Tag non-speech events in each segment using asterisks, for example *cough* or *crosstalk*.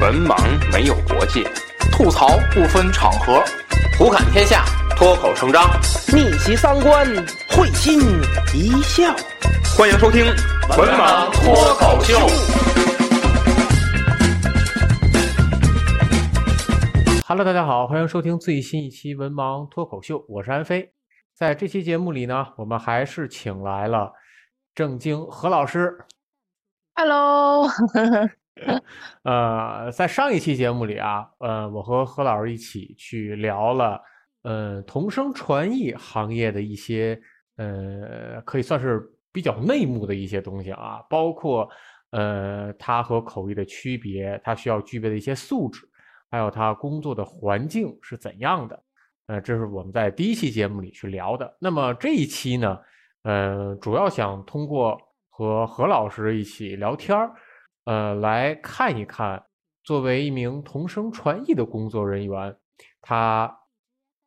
文盲没有国界，吐槽不分场合，胡侃天下，脱口成章，逆袭三观，会心一笑。欢迎收听《文盲脱口秀》。Hello，大家好，欢迎收听最新一期《文盲脱口秀》，我是安飞。在这期节目里呢，我们还是请来了郑经何老师。Hello，*laughs* 呃，在上一期节目里啊，呃，我和何老师一起去聊了，呃，同声传译行业的一些，呃，可以算是比较内幕的一些东西啊，包括呃，它和口译的区别，它需要具备的一些素质，还有它工作的环境是怎样的。呃，这是我们在第一期节目里去聊的。那么这一期呢，呃，主要想通过和何老师一起聊天儿。呃，来看一看，作为一名同声传译的工作人员，他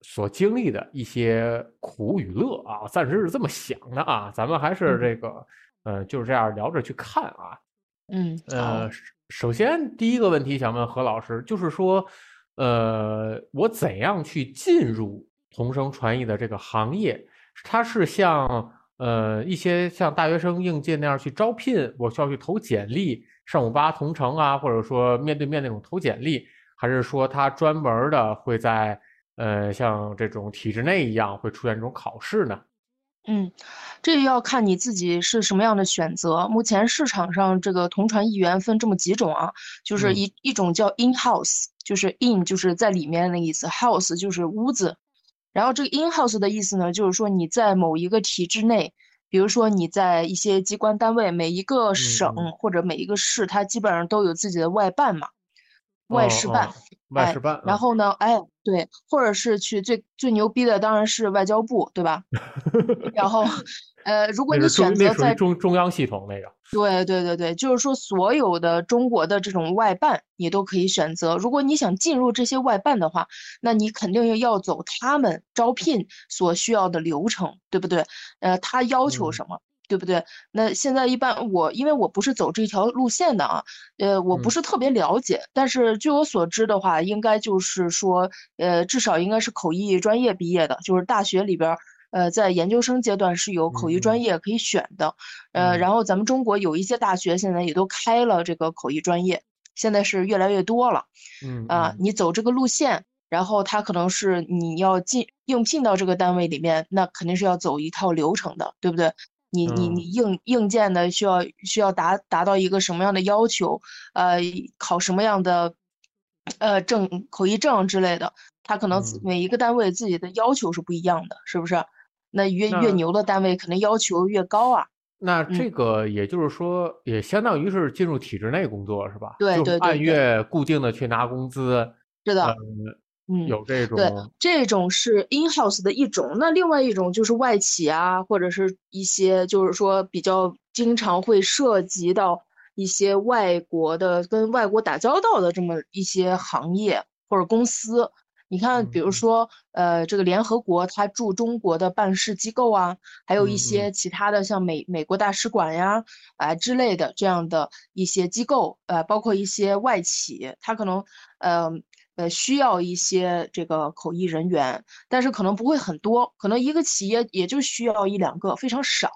所经历的一些苦与乐啊，暂时是这么想的啊。咱们还是这个，呃，就是这样聊着去看啊。嗯，呃，首先第一个问题想问何老师，就是说，呃，我怎样去进入同声传译的这个行业？它是像呃一些像大学生应届那样去招聘，我需要去投简历？上午八同城啊，或者说面对面那种投简历，还是说他专门的会在呃像这种体制内一样会出现这种考试呢？嗯，这要看你自己是什么样的选择。目前市场上这个同传译员分这么几种啊，就是一、嗯、一种叫 in house，就是 in 就是在里面的意思，house 就是屋子。然后这个 in house 的意思呢，就是说你在某一个体制内。比如说你在一些机关单位，每一个省或者每一个市，它基本上都有自己的外办嘛，外事办，外事办。然后呢，哎，对，或者是去最最牛逼的当然是外交部，对吧？然后，*laughs* 呃，如果你选择在中中央系统那个，对对对对，就是说所有的中国的这种外办你都可以选择。如果你想进入这些外办的话，那你肯定要走他们招聘所需要的流程，对不对？呃，他要求什么？嗯对不对？那现在一般我因为我不是走这条路线的啊，呃，我不是特别了解，嗯、但是据我所知的话，应该就是说，呃，至少应该是口译专业毕业的，就是大学里边，呃，在研究生阶段是有口译专业可以选的，嗯、呃，然后咱们中国有一些大学现在也都开了这个口译专业，现在是越来越多了，嗯啊、呃，你走这个路线。然后他可能是你要进应聘到这个单位里面，那肯定是要走一套流程的，对不对？你你你硬硬件的需要需要达达到一个什么样的要求？呃，考什么样的呃证口译证之类的，他可能每一个单位自己的要求是不一样的，是不是？那越越牛的单位肯定要求越高啊。那这个也就是说，嗯、也相当于是进入体制内工作是吧？对对对，按月固定的去拿工资。是的。呃嗯，有这种对，这种是 in house 的一种。那另外一种就是外企啊，或者是一些就是说比较经常会涉及到一些外国的跟外国打交道的这么一些行业或者公司。你看，比如说，呃，这个联合国它驻中国的办事机构啊，还有一些其他的像美美国大使馆呀，啊、呃、之类的这样的一些机构，呃，包括一些外企，它可能，呃。呃，需要一些这个口译人员，但是可能不会很多，可能一个企业也就需要一两个，非常少。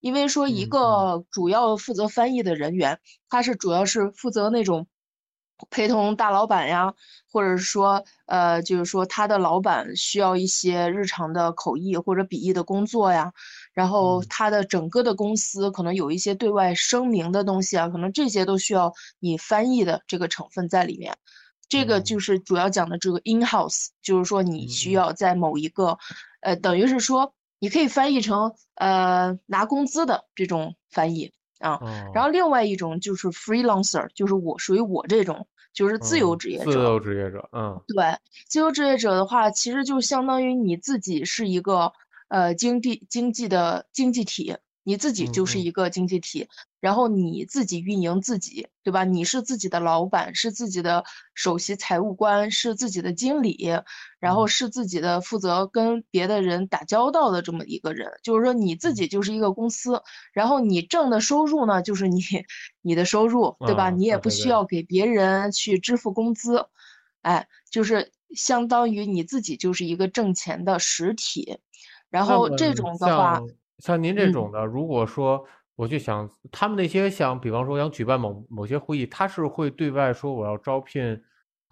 因为说一个主要负责翻译的人员，嗯、他是主要是负责那种陪同大老板呀，或者说呃，就是说他的老板需要一些日常的口译或者笔译的工作呀，然后他的整个的公司可能有一些对外声明的东西啊，可能这些都需要你翻译的这个成分在里面。这个就是主要讲的这个 in house，就是说你需要在某一个，呃，等于是说你可以翻译成呃拿工资的这种翻译啊。然后另外一种就是 freelancer，就是我属于我这种，就是自由职业者。自由职业者，嗯，对，自由职业者的话，其实就相当于你自己是一个呃经济经济的经济体。你自己就是一个经济体，然后你自己运营自己，对吧？你是自己的老板，是自己的首席财务官，是自己的经理，然后是自己的负责跟别的人打交道的这么一个人。就是说你自己就是一个公司，然后你挣的收入呢，就是你你的收入，对吧？你也不需要给别人去支付工资，哎，就是相当于你自己就是一个挣钱的实体。然后这种的话，像您这种的，如果说。我就想，他们那些想，比方说想举办某某些会议，他是会对外说我要招聘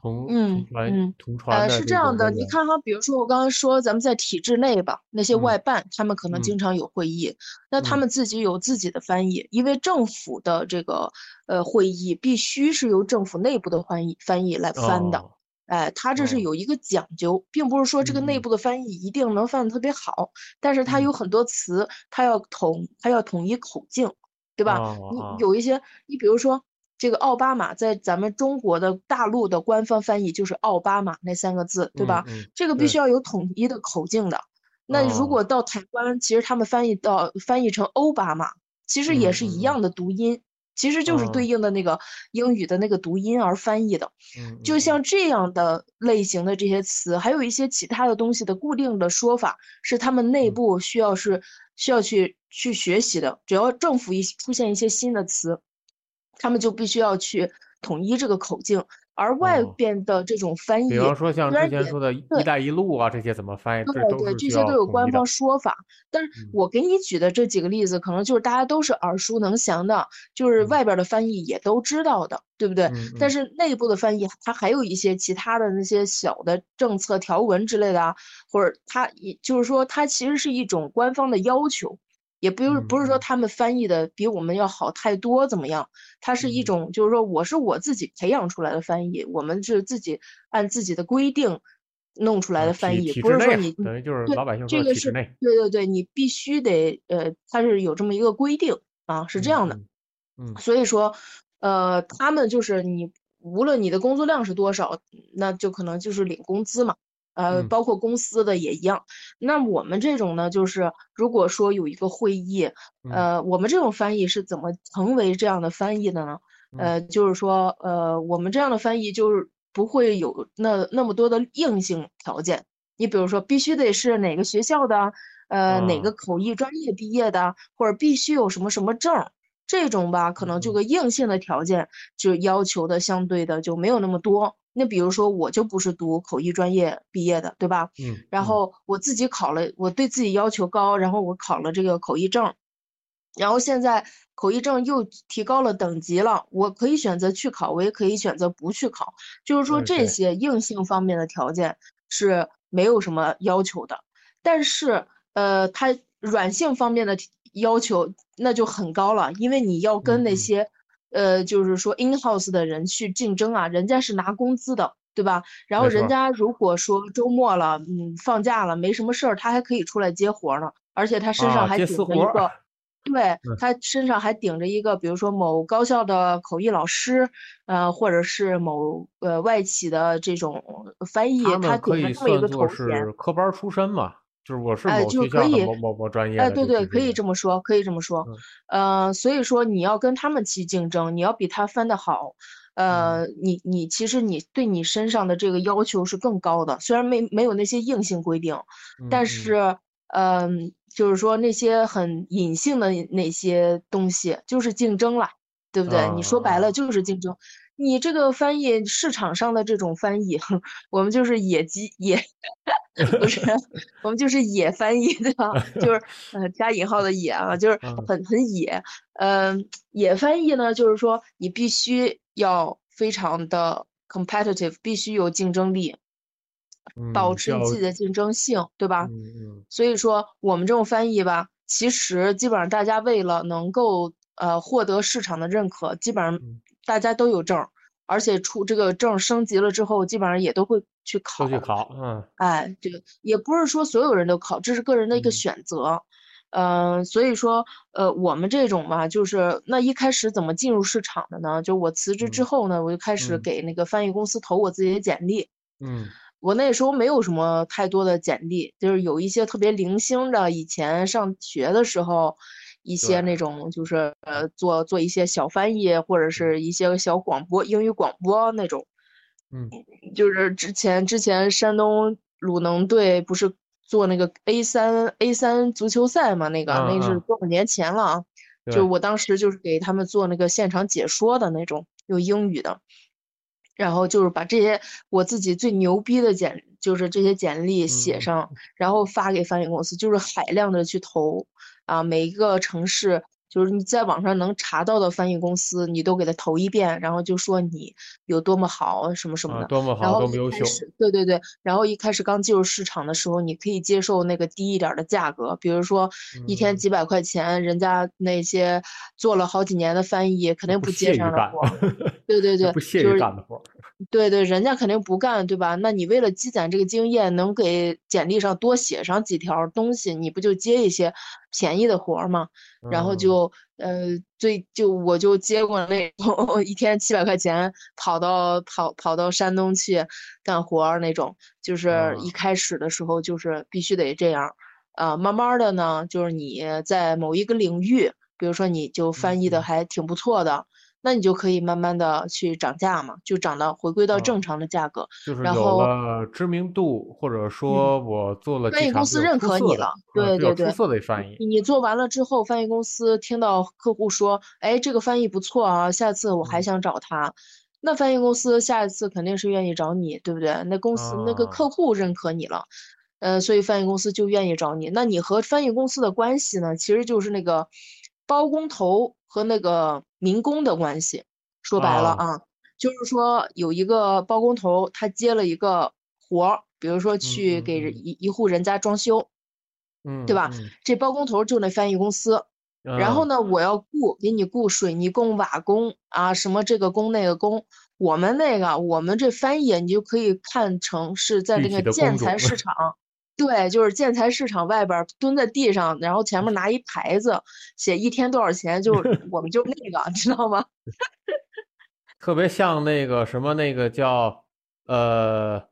同同传同传呃，是这样的，你看哈，比如说我刚刚说咱们在体制内吧，那些外办他们可能经常有会议，那他们自己有自己的翻译，因为政府的这个呃会议必须是由政府内部的翻译翻译来翻的。哎，他这是有一个讲究，并不是说这个内部的翻译一定能翻得特别好，但是他有很多词，他要统，他要统一口径，对吧？你有一些，你比如说这个奥巴马，在咱们中国的大陆的官方翻译就是奥巴马那三个字，对吧？这个必须要有统一的口径的。那如果到台湾，其实他们翻译到翻译成欧巴马，其实也是一样的读音。其实就是对应的那个英语的那个读音而翻译的，就像这样的类型的这些词，还有一些其他的东西的固定的说法，是他们内部需要是需要去去学习的。只要政府一出现一些新的词，他们就必须要去统一这个口径。而外边的这种翻译，比方说像之前说的“一带一路”啊，这些怎么翻译？对对，这些都有官方说法。但是我给你举的这几个例子，可能就是大家都是耳熟能详的，就是外边的翻译也都知道的，对不对？但是内部的翻译，它还有一些其他的那些小的政策条文之类的啊，或者它也就是说，它其实是一种官方的要求。也不是不是说他们翻译的比我们要好太多怎么样？它是一种就是说我是我自己培养出来的翻译，我们是自己按自己的规定弄出来的翻译，不是说你等于就是老百姓这个是对对对，你必须得呃，它是有这么一个规定啊，是这样的。嗯，所以说呃，他们就是你无论你的工作量是多少，那就可能就是领工资嘛。呃，包括公司的也一样。那我们这种呢，就是如果说有一个会议，呃，我们这种翻译是怎么成为这样的翻译的呢？呃，就是说，呃，我们这样的翻译就是不会有那那么多的硬性条件。你比如说，必须得是哪个学校的，呃，哪个口译专业毕业的，或者必须有什么什么证，这种吧，可能这个硬性的条件就要求的相对的就没有那么多。那比如说我就不是读口译专业毕业的，对吧？嗯。然后我自己考了，我对自己要求高，然后我考了这个口译证，然后现在口译证又提高了等级了，我可以选择去考，我也可以选择不去考。就是说这些硬性方面的条件是没有什么要求的，但是呃，它软性方面的要求那就很高了，因为你要跟那些。呃，就是说 in house 的人去竞争啊，人家是拿工资的，对吧？然后人家如果说周末了，嗯，放假了，没什么事儿，他还可以出来接活呢，而且他身上还顶着一个，*laughs* 对他身上还顶着一个，比如说某高校的口译老师，呃，或者是某呃外企的这种翻译，他顶着这么一个头衔，科班出身嘛。就是我是某学校的某某某专业，哎，对对，可以这么说，可以这么说，呃，所以说你要跟他们去竞争，你要比他翻的好，呃，你你其实你对你身上的这个要求是更高的，虽然没没有那些硬性规定，但是，嗯，就是说那些很隐性的那些东西就是竞争了，对不对？你说白了就是竞争。你这个翻译市场上的这种翻译，*laughs* 我们就是野鸡野，不是，*laughs* 我们就是野翻译，*laughs* 对吧？就是呃加引号的野啊，就是很很野。嗯，野翻译呢，就是说你必须要非常的 competitive，必须有竞争力，保持自己的竞争性，对吧？所以说我们这种翻译吧，其实基本上大家为了能够呃获得市场的认可，基本上。大家都有证，而且出这个证升级了之后，基本上也都会去考。去考，嗯，哎，这个也不是说所有人都考，这是个人的一个选择，嗯，所以说，呃，我们这种吧，就是那一开始怎么进入市场的呢？就我辞职之后呢，我就开始给那个翻译公司投我自己的简历，嗯，我那时候没有什么太多的简历，就是有一些特别零星的，以前上学的时候。一些那种就是呃做做一些小翻译或者是一些小广播英语广播那种。嗯，就是之前之前山东鲁能队不是做那个 A 三 A 三足球赛嘛？那个嗯那是嗯多少年前了啊？就我当时就是给他们做那个现场解说的那种，用英语的，然后就是把这些我自己最牛逼的简，就是这些简历写嗯上，然后发给翻译公司，就是海量的去投啊，每一个城市。就是你在网上能查到的翻译公司，你都给他投一遍，然后就说你有多么好，什么什么啊，的。多么好，多么优秀，对对对，然后一开始刚进入市场的时候，你可以接受那个低一点儿的价格，比如说一天嗯几百块钱，人家那些做了好几年的翻译肯定不不接这样的活儿，对 *laughs* 对对，不屑就是于干的活儿。对对，人家肯定不干，对吧？那你为了积攒这个经验，能给简历上多写上几条东西，你不就接一些便宜的活儿吗？然后嗯。就呃，最就我就接过那种 *laughs* 一天七百块钱，跑到跑跑到山东去干活儿那种，就是一啊开始的时候就是必须得这样，啊，慢慢的呢，就是你在某一个领域，比如说你就翻译的嗯。还挺不错的，那你就可以慢慢的去涨价嘛，就涨到回归到啊正常的价格。就是有然后了知名度，或者说我做了翻译公司认可你了对对对出色的翻译，你你做完了之后，翻译公司听到客户说，哎，这个翻译不错啊，下次我还嗯想找他，那翻译公司下一次肯定是愿意找你，对不对？那公司那个啊客户认可你了，呃，所以翻译公司就愿意找你。那你和翻译公司的关系呢，其实就是那个包工头和那个民工的关系。说白了啊啊，就是说有一个包工头，他接了一个活儿，比如说去嗯给人嗯一一户人家装修。嗯，对吧嗯这包工头就那翻译公司，然后嗯呢，我要雇给你雇水泥工、瓦工啊，什么这个工那个工。我们那个，我们这翻译你就可以看成是在这具体的个建材市场，对，就是建材市场外边儿蹲在地上，然后前面拿一牌子，写一天多少钱，就 *laughs* 我们就那个，知道吗？*laughs* 特别像那个什么那个叫呃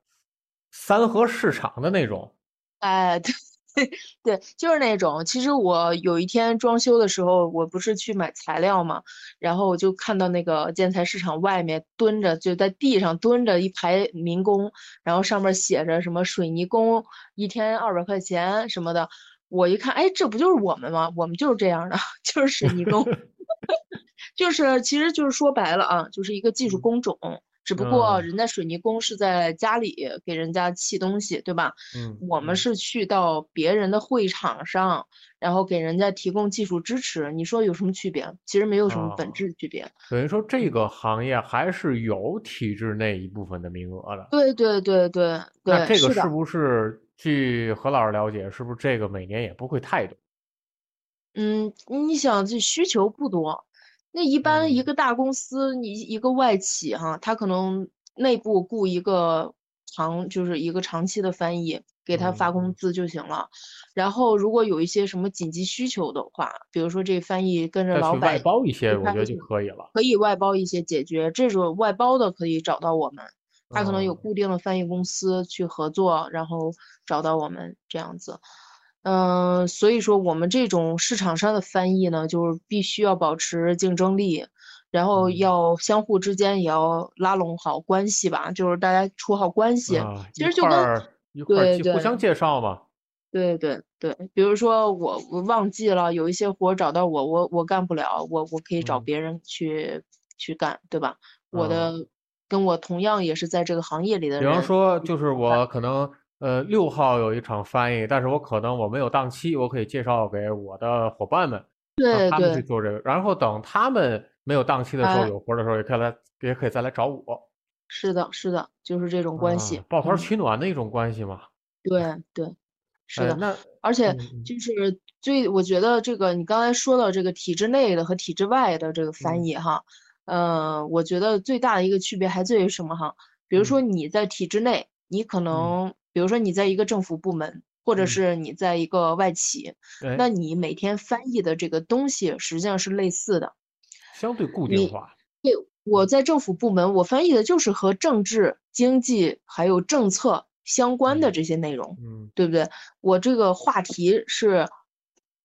三和市场的那种，哎，对 *laughs* 对，就是那种。其实我有一天装修的时候，我不是去买材料嘛，然后我就看到那个建材市场外面蹲着，就在地上蹲着一排民工，然后上面写着什么水泥工一天二百块钱什么的。我一看，哎，这不就是我们吗？我们就是这样的，*laughs* 就是水泥工，*laughs* 就是其实就是说白了啊，就是一个技术工种。只不过嗯人家水泥工是在家里给人家砌东西，对吧？嗯，我们嗯是去到别人的会场上，然后给人家提供技术支持。你说有什么区别？其实没有什么本哦质区别。等于说这个行业还是有体制内一部分的名额的。对对对对那对，那。这个是不是据何老师了解，是不是这个每年也不会太多？嗯，你想这需求不多，那一般一嗯个大公司，你一个外企哈，他可能内部雇一个长，就是一个长期的翻译，给他发嗯工资就行了。然后如果有一些什么紧急需求的话，比如说这翻译跟着老板外包一些，离我觉得就可以了。可以外包一些解决，这种外包的可以找到我们，他可能有嗯固定的翻译公司去合作，然后找到我们这样子。嗯，所以说我们这种市场上的翻译呢，就是必须要保持竞争力，然后嗯要相互之间也要拉拢好关系吧，就是大家处好关系。啊，其实就跟一块儿对对互相介绍嘛。对对对，比如说我我忘记了有一些活儿找到我，我我干不了，我我可以找嗯别人去去干，对吧？我嗯的跟我同样也是在这个行业里的人比方，说，就是我可能呃六号有一场翻译，但是我可能我没有档期，我可以介绍给我的伙伴们，让对他们去，做这个。然后等他们没有档期的时候，哎，有活儿的时候，也可以来，也可以再来找我。是的，是的，就是这种关系，啊，抱团嗯，取暖的一种关系嘛。对对，是哎，的。那而且嗯嗯就是最，我觉得这个你刚才说到这个体制内的和体制外的这个翻嗯译哈，呃，我觉得最大的一个区别还在于什么哈？比如说嗯你在体制内，你可嗯能，比如说你在一个政府部门，或者嗯，是你在一个外企，哎，那你每天翻译的这个东西实际上是类似的。相对固定化。对，我嗯在政府部门，我翻译的就是和政治、经济还有政策相关的嗯这些内容。嗯对不对？我这个话题是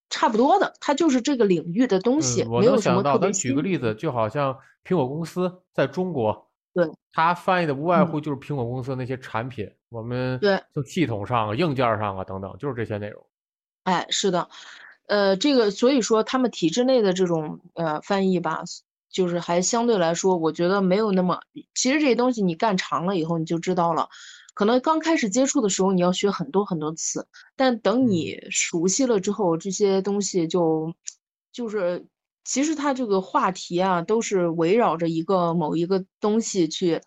差不多的，它就是这个领域的东西，嗯，我没有想到，咱举个。例子，就好像苹果公司在中国，对，它翻译的无外嗯，乎就是苹果公司那些产品，我们对。就系统上啊、硬件儿上啊等等，就是这些内容。哎，是的，呃，这个所以说他们体制内的这种呃翻译吧，就是还相对来说，我觉得没有那么，其实这些东西你干长了以后你就知道了。可能刚开始接触的时候你要学很多很多次，但等嗯，你熟悉了之后，这些东西就就是其实它这个话题啊，都是围绕着一个某一个东西去，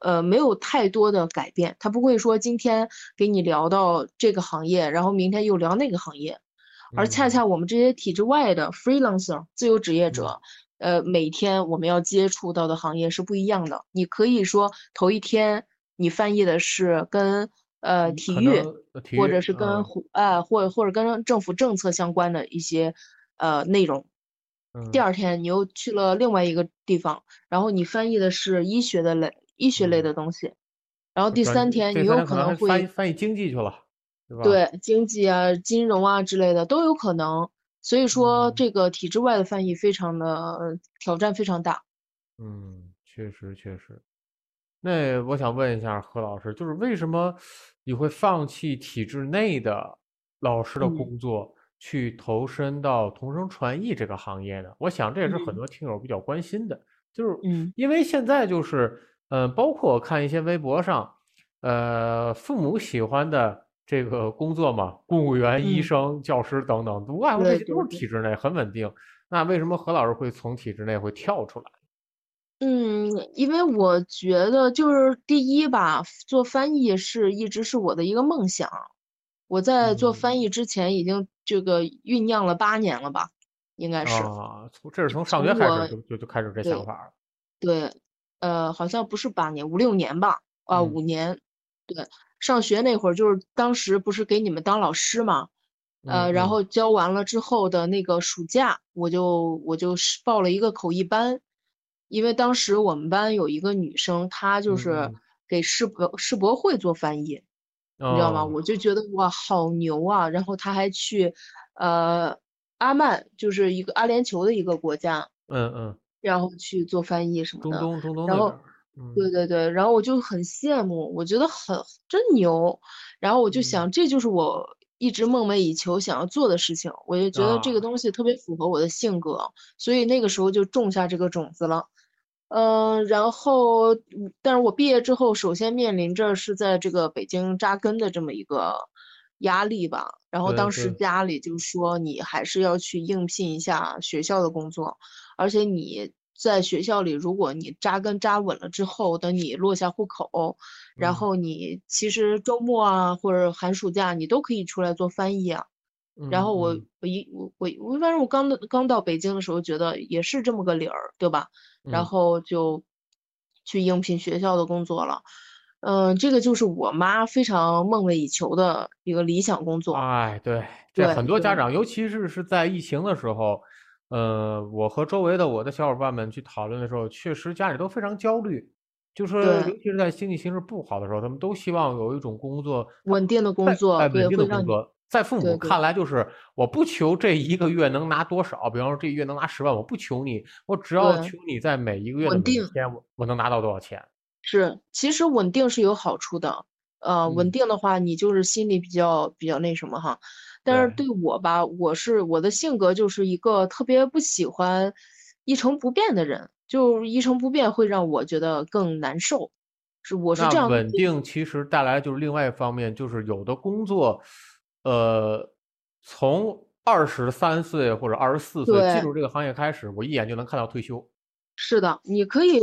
呃，没有太多的改变。他不会说今天给你聊到这个行业，然后明天又聊那个行业，而恰嗯恰我们这些体制外的 freelancer 自由职业嗯者，呃，每天我们要接触到的行业是不一样的。你可以说头一天你翻译的是跟呃嗯，体育，或者是跟呃或或者跟政府政策相关的一些呃内容。第嗯二天你又去了另外一个地方，然后你翻译的是医学的类医学类嗯，的东西，然后第三天这你有可能会翻翻译经济去了，对吧？对经济啊、金融啊之类的都有可能。所以说嗯这个体制外的翻译非常的呃挑战非常大。嗯，确实确实。那我想问一下何老师，就是为什么你会放弃体制内的老师的嗯工作，去投身到同声传译这个行业呢？我想这也是很嗯多听友比较关心的，就是嗯因为现在就是，嗯、包括我看一些微博上，呃，父母喜欢的这个工作嘛，公务员、医嗯，生、教师等等，无外乎这些都。是体制内，很稳定。那为什么何老师会从体制内会跳出来？嗯，因为我觉得就是第一吧，做翻译是一直是我的一个梦想。我在做嗯。翻译之前已经这个酝酿了八年了吧，应该是。啊，从这是从上学开始就就就开始这想法了。对，呃，好像不是八年，五六年吧，啊，嗯五年。对，上学那会儿就是当时不是给你们当老师嘛，呃，然后教完了之后的那个暑假，我就我就是报了一个口译班，因为当时我们班有一个女生，她就嗯是嗯给世博世博会做翻译，你知道吗？哦我就觉得哇，好牛啊！然后她还去，呃，阿曼，就是一个阿联酋的一个国家，嗯嗯，然后去做翻译什么的。中东中东然后，对对对，然后我就很羡慕，我觉得很真牛。然后我就嗯想，这就是我一直梦寐以求想要做的事情。我就觉得这个啊，东西特别符合我的性格，所以那个时候就种下这个种子了。嗯，然后，嗯但是我毕业之后，首先面临着是在这个北京扎根的这么一个压力吧。然后当时，家里就说你还是要去应聘一下学校的工作，而且你在学校里，如果你扎根扎稳了之后，等你落下户口，然嗯后你其实周末啊或者寒暑假你都可以出来做翻译啊。然嗯后我嗯我一我我我反正我刚到刚到北京的时候，觉得也是这么个理儿，对吧？然嗯，后就去应聘学校的工作了。嗯，这个就是我妈非常梦寐以求的一个理想工作。哎，对，这很多家，长，尤其是是在疫情的时候，呃，我和周围的我的小伙伴们去讨论的时候，确实家里都非常焦虑，就是尤，其是在经济形势不好的时候，他们都希望有一种工作，稳定的工作，稳定的工作，在父母看来就是我不求这一个月能拿多少，比方说这一月能拿十万，我不求你，我只要，求你在每一个月的每一。天，我我能拿到多少钱。是，其实稳定是有好处的，呃，稳嗯，定的话，你就是心里比较比较那什么哈。但是对，我吧，我是我的性格就是一个特别不喜欢一成不变的人，就一成不变会让我觉得更难受，是我是这样稳定其实带来就是另外一方面，就是有的工作，呃，从二十三岁或者二十四岁进。入这个行业开始，我一眼就能看到退休。是的，你可以，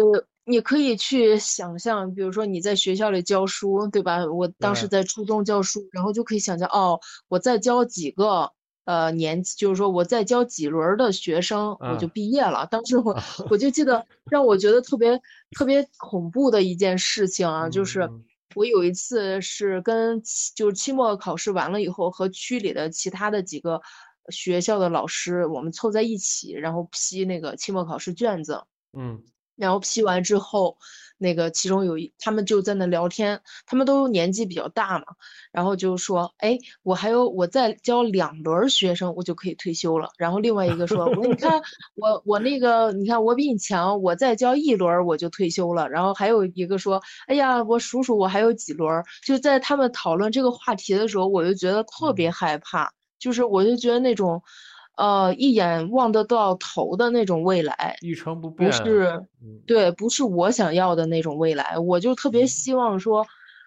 你可以去想象，比如说你在学校里教书，对吧？我当时，在初中教书，然后就可以想象，哦，我再教几个，呃，年级，就是说我再教几轮儿的学生，我就嗯，毕业了。当时我啊，*laughs* 我就记得让我觉得特别特别恐怖的一件事情啊，就嗯是嗯我有一次是跟就是期末考试完了以后，和区里的其他的几个学校的老师，我们凑在一起，然后批那个期末考试卷子。嗯然后批完之后，那个其中有一他们就在那聊天，他们都年纪比较大嘛，然后就说，哎，我还有我再教两轮学生，我就可以退休了。然后另外一个说，我你看 *laughs* 我我那个你看我比你强，我再教一轮我就退休了。然后还有一个说，哎呀，我数数我还有几轮。就在他们讨论这个话题的时候，我就觉得特别害怕，就是我就觉得那种。呃，一眼望得到头的那种未来，一成不变，不是，对，不是我想要的那种未来。我就特别希望说，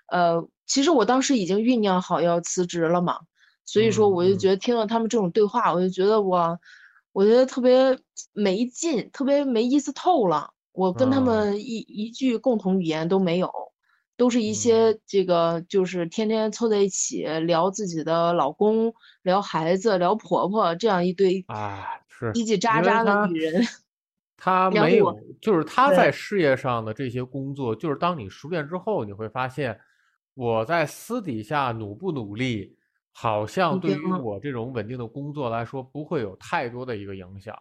呃，其实我当时已经酝酿好要辞职了嘛，所以说我就觉得听到他们这种对话，我就觉得我，我觉得特别没劲，特别没意思透了。我跟他们一一句共同语言都没有。都是一些这个，就是天天凑在一起聊自己的老公、聊孩子、聊婆婆这样一堆啊，是叽叽喳喳的女人。他没有，就是他在事业上的这些工作，就是当你熟练之后，你会发现，我在私底下努不努力，好像对于我这种稳定的工作来说，不会有太多的一个影响。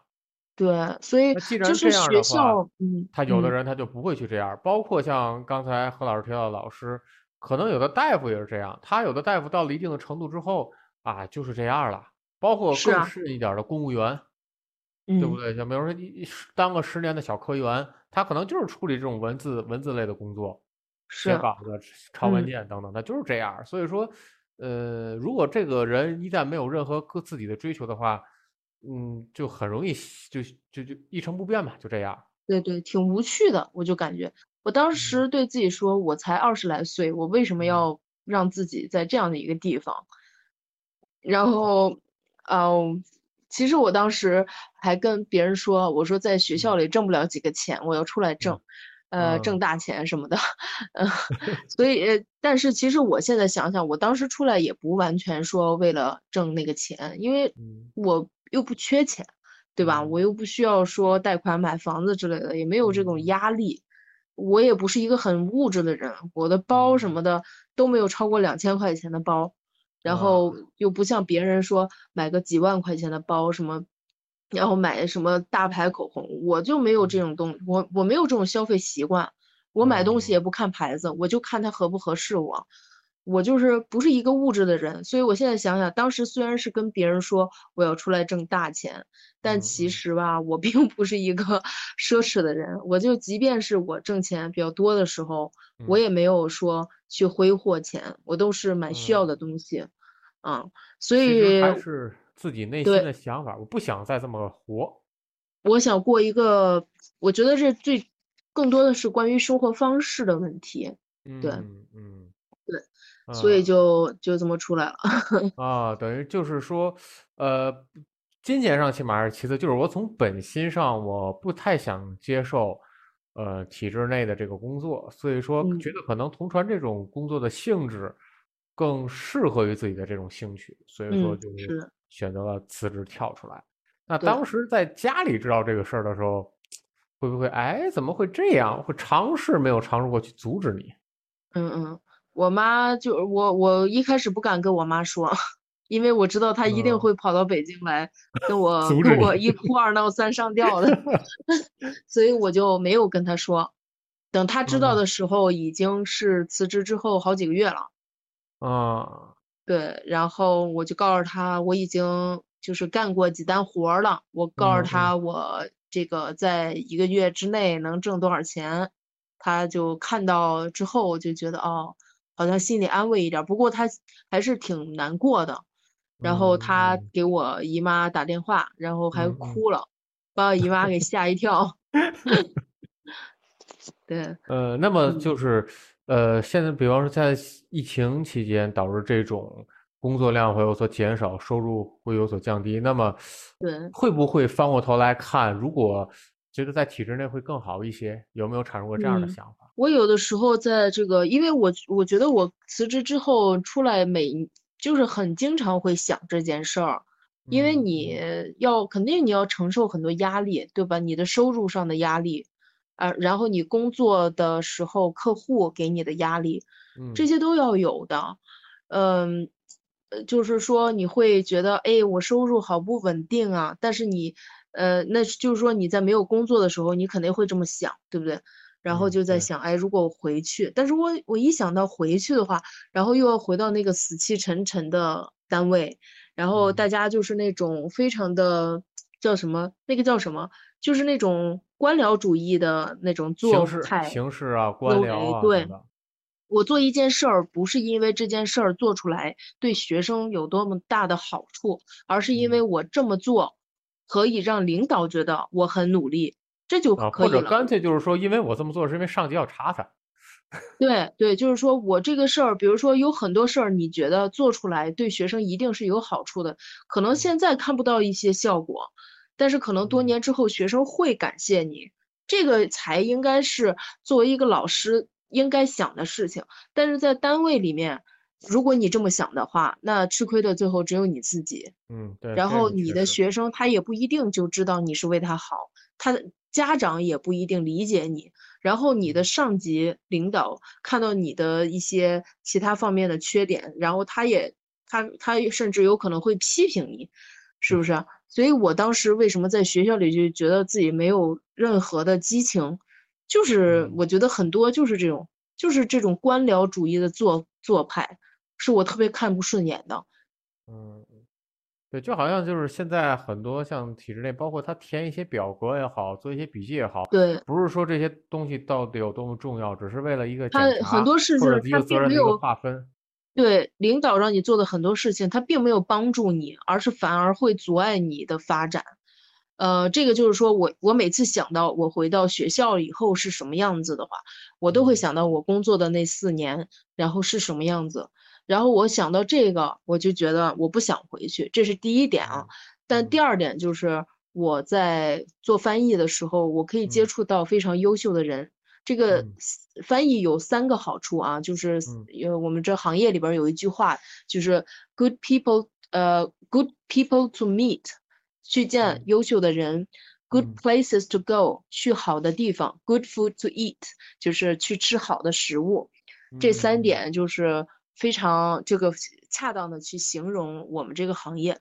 对，所以就是学校，嗯，他有的人他就不会去这样，包括像刚才何老师提到的老师，可能有的大夫也是这样，他有的大夫到了一定的程度之后啊，就是这样了。包括更甚一点的公务员，对不对？像比如说你当个十年的小科员，他可能就是处理这种文字文字类的工作，写稿子、抄文件等等，他就是这样。所以说，呃，如果这个人一旦没有任何个自己的追求的话，嗯，就很容易就就就一成不变吧，就这样。对对，挺无趣的，我就感觉，我当时对自己说，我才二十来岁，我为什么要让自己在这样的一个地方？然后，嗯，其实我当时还跟别人说，我说在学校里挣不了几个钱，我要出来挣，呃，挣大钱什么的。*laughs* 嗯，所以，但是其实我现在想想，我当时出来也不完全说为了挣那个钱，因为我。又不缺钱，对吧？我又不需要说贷款买房子之类的，也没有这种压力。我也不是一个很物质的人，我的包什么的都没有超过两千块钱的包，然后又不像别人说买个几万块钱的包什么，然后买什么大牌口红，我就没有这种东，我我没有这种消费习惯。我买东西也不看牌子，我就看它合不合适我。我就是不是一个物质的人，所以我现在想想，当时虽然是跟别人说我要出来挣大钱，但其实吧，我并不是一个 *laughs* 奢侈的人。我就即便是我挣钱比较多的时候，我也没有说去挥霍钱，我都是买需要的东西，啊，所以还是自己内心的想法，我不想再这么活。我想过一个，我觉得这最更多的是关于生活方式的问题。对，嗯，对。所以就就这么出来了 *laughs* 啊，等于就是说，呃，金钱上起码是其次，就是我从本心上我不太想接受，呃，体制内的这个工作，所以说觉得可能同传这种工作的性质更适合于自己的这种兴趣，所以说就是选择了辞职跳出来。那当时在家里知道这个事儿的时候，会不会哎怎么会这样？会尝试没有尝试过去阻止你？嗯嗯。我妈就我我一开始不敢跟我妈说，*laughs* 因为我知道她一定会跑到北京来 *laughs* 跟我跟我一哭二闹三上吊的，*laughs* 所以我就没有跟她说。等她知道的时候，已经是辞职之后好几个月了。啊，对，然后我就告诉她，我已经就是干过几单活了。我告诉她，我这个在一个月之内能挣多少钱。她就看到之后就觉得哦。好像心里安慰一点，不过他还是挺难过的。然后他给我姨妈打电话，然后还哭了，把我姨妈给吓一跳。*laughs* 对，呃，那么就是，呃，现在比方说在疫情期间，导致这种工作量会有所减少，收入会有所降低。那么，对，会不会翻过头来看，如果觉得在体制内会更好一些？有没有产生过这样的想法？我有的时候在这个，因为我我觉得我辞职之后出来，每就是很经常会想这件事儿，因为你要肯定你要承受很多压力，对吧？你的收入上的压力，啊，然后你工作的时候客户给你的压力，这些都要有的，嗯，就是说你会觉得，哎，我收入好不稳定啊，但是你呃，那就是说你在没有工作的时候，你肯定会这么想，对不对？然后就在想，哎，如果我回去，但是我我一想到回去的话，然后又要回到那个死气沉沉的单位，然后嗯。大家就是那种非常的叫什么，那个叫什么，就是那种官僚主义的那种做派形式啊，官僚啊对。我做一件事儿，不是因为这件事儿做出来对学生有多么大的好处，而是因为嗯。我这么做可以让领导觉得我很努力，这就啊，可以了。或者干脆就是说，因为我这么做是因为上级要查他。*laughs* 对对，就是说我这个事儿，比如说有很多事儿，你觉得做出来对学生一定是有好处的，可能现在看不到一些效果，但是可能多嗯年之后学生会感谢你，这个才应该是作为一个老师应该想的事情。但是在单位里面，如果你这么想的话，那吃亏的最后只有你自己。嗯，对。然后你的学生他也不一定就知道你是为他好，他的家长也不一定理解你，然后你的上级领导看到你的一些其他方面的缺点，然后他也他他甚至有可能会批评你，是不是啊？所以我当时为什么在学校里就觉得自己没有任何的激情，就是嗯我觉得很多就是这种就是这种官僚主义的做做派，是我特别看不顺眼的。嗯，对，就好像就是现在很多像体制内，包括他填一些表格也好，做一些笔记也好，对，不是说这些东西到底有多么重要，只是为了一个他很多事情他没有划分。对，领导让你做的很多事情，他并没有帮助你，而是反而会阻碍你的发展。呃，这个就是说我我每次想到我回到学校以后是什么样子的话，我都会嗯想到我工作的那四年，然后是什么样子。然后我想到这个，我就觉得我不想回去，这是第一点啊。但第嗯二点就是我在做翻译的时候，我可以接嗯。触到非常优秀的人。这个嗯。翻译有三个好处啊，就是嗯。呃，我们这行业里边儿有一句话，就是 good people，呃，good people to meet，去见嗯。优秀的人。；good 嗯。places to go，去好的地方。；good food to eat，就是去吃好的食物。这三嗯。点就是非常这个恰当的去形容我们这个行业。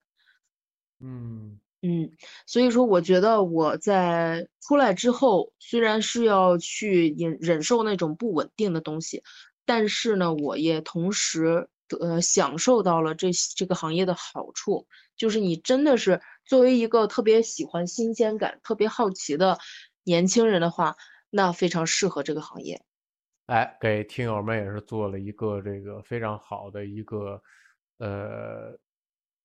嗯嗯，所以说我觉得我在出来之后，虽然是要去忍忍受那种不稳定的东西，但是呢，我也同时呃享受到了这这个行业的好处，就是你真的是作为一个特别喜欢新鲜感、特别好奇的年轻人的话，那非常适合这个行业。哎，给听友们也是做了一个这个非常好的一个呃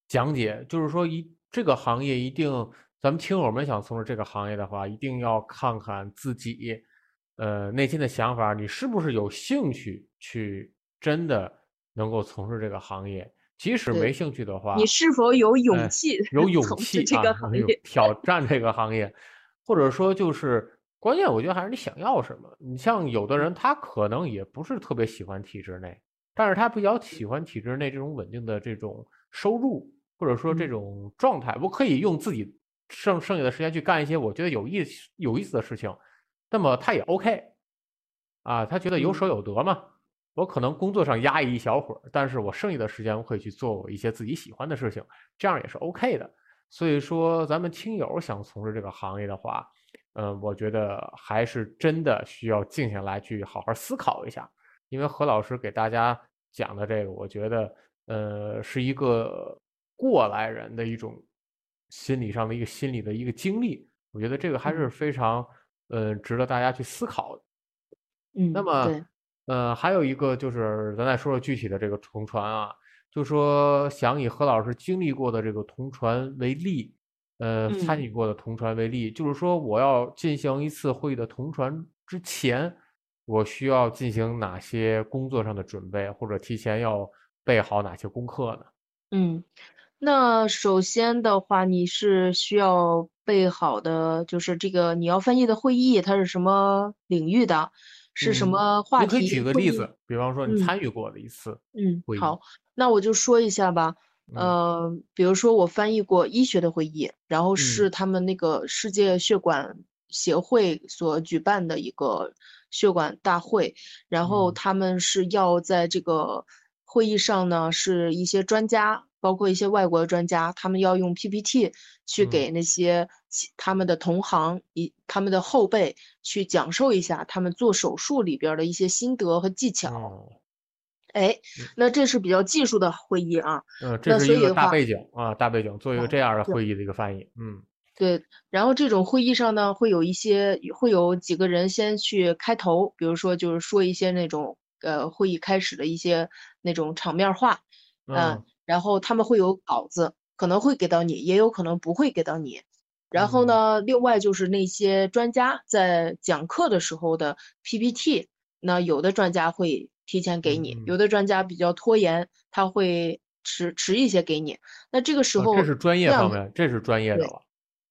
讲解，就是说一这个行业一定，咱们听友们想从事这个行业的话，一定要看看自己呃内心的想法，你是不是有兴趣去真的能够从事这个行业？即使没兴趣的话，你是否有勇哎气有 *laughs* 勇气啊，这个行业？挑战这个行业，或者说就是关键，我觉得还是你想要什么。你像有的人，他可能也不是特别喜欢体制内，但是他比较喜欢体制内这种稳定的这种收入，或者说这嗯种状态。我可以用自己剩剩下的时间去干一些我觉得有意思有意思的事情，那么他也 OK 啊，他觉得有嗯舍有得嘛。我可能工作上压抑一小会儿，但是我剩下的时间我可以去做我一些自己喜欢的事情，这样也是 OK 的。所以说，咱们听友想从事这个行业的话，嗯，我觉得还是真的需要静下来去好好思考一下。因为何老师给大家讲的这个，我觉得呃是一个过来人的一种心理上的一个心理的一个经历，我觉得这个还是嗯非常呃值得大家去思考的。嗯，那么，呃，还有一个就是，咱再说说具体的这个同传啊，就说想以何老师经历过的这个同传为例，呃，参嗯与过的同传为例，就是说我要进行一次会议的同传之前，我需要进行哪些工作上的准备，或者提前要备好哪些功课呢？嗯，那首先的话，你是需要备好的，就是这个你要翻译的会议，它是什么领域的，是什嗯么话题？你可以举个例子，比方说你嗯参与过的一次嗯，好，那我就说一下吧。嗯。呃，比如说我翻译过医学的会议，然后是嗯他们那个世界血管协会所举办的一个血管大会，然后嗯。他们是要在这个会议上呢，是一些专家包括一些外国的专家，他们要用 PPT 去嗯。给那些他们的同行、以他们的后辈去讲授一下他们做手术里边儿的一些心得和技巧。哦，哎，那这是比较技术的会议啊。嗯，那这是一个大背景啊，大背景，做一个啊这样的会议的一个翻译，嗯对，然后这种会议上呢，会有一些会有几个人先去开头，比如说就是说一些那种呃会议开始的一些那种场面话，嗯，嗯然后他们会有稿子，可能会给到你，也有可能不会给到你。然后嗯呢，另外就是那些专家在讲课的时候的 PPT，那有的专家会提前给你，嗯。有的专家比较拖延，他会迟迟一些给你。那这个时候，啊这是专业方面，这是专业的对了，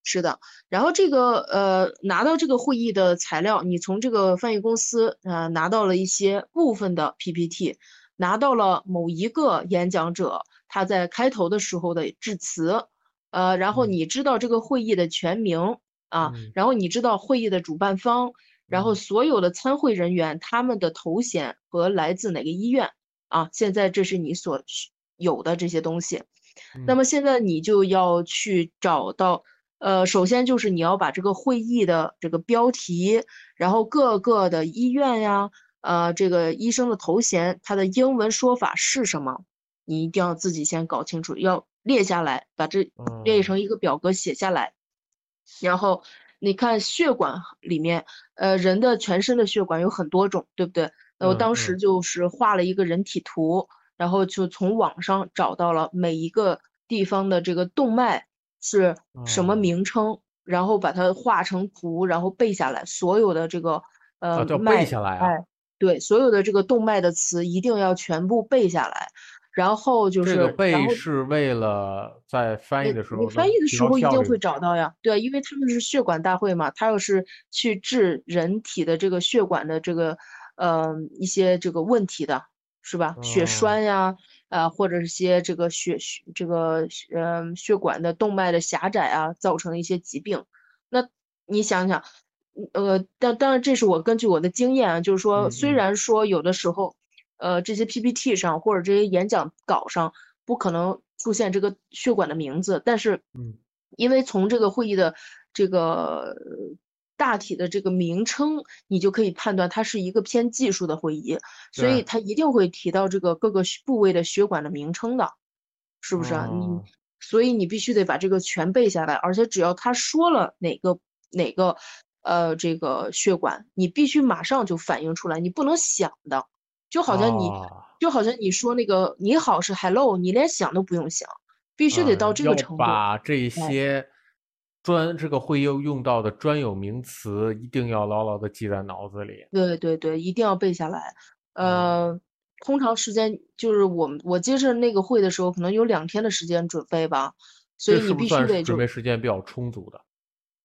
是的，然后这个呃，拿到这个会议的材料，你从这个翻译公司呃拿到了一些部分的 PPT，拿到了某一个演讲者他在开头的时候的致辞，呃，然后嗯。你知道这个会议的全名啊，嗯。然后你知道会议的主办方，然后嗯所有的参会人员他们的头衔和来自哪个医院啊，现在这是你所需有的这些东西。那嗯么现在你就要去找到，呃，首先就是你要把这个会议的这个标题，然后各个的医院呀，呃，这个医生的头衔，他的英文说法是什么，你一定要自己先搞清楚，要列下来，把这列嗯成一个表格写下来。然后你看血管里面，呃，人的全身的血管有很多种，对不对？那我嗯当时嗯。就是画了一个人体图，然后就从网上找到了每一个地方的这个动脉是什么哦。名称，然后把它画成图，然后背下来，所有的这个呃脉背下来啊，哎，对，所有的这个动脉的词一定要全部背下来，然后就是，这个背是为了在翻译的时候你翻译的时候一定会找到呀，对啊，因为他们是血管大会嘛，他要是去治人体的这个血管的这个呃一些这个问题的，是吧？血哦栓呀，呃，或者是些这个血血这个呃血管的动脉的狭窄啊，造成一些疾病。那你想想，呃，但当然这是我根据我的经验啊，就是说，嗯虽嗯然说有的时候，呃，这些 PPT 上或者这些演讲稿上不可能出现这个血管的名字，但是嗯。因为从这个会议的这个大体的这个名称，你就可以判断它是一个偏技术的会议，所以它一定会提到这个各个部位的血管的名称的，是不是啊？你哦。所以你必须得把这个全背下来，而且只要他说了哪个哪个呃这个血管，你必须马上就反映出来，你不能想的，就好像你、啊就好像你说那个你好是 hello，你连想都不用想，必须得到这个程度。把这哎些专这个会用用到的专有名词一定要牢牢的记在脑子里。对对对，一定要背下来。嗯呃，通常时间就是我们我接着那个会的时候，可能有两天的时间准备吧，所以你必须得准备时间比较充足的？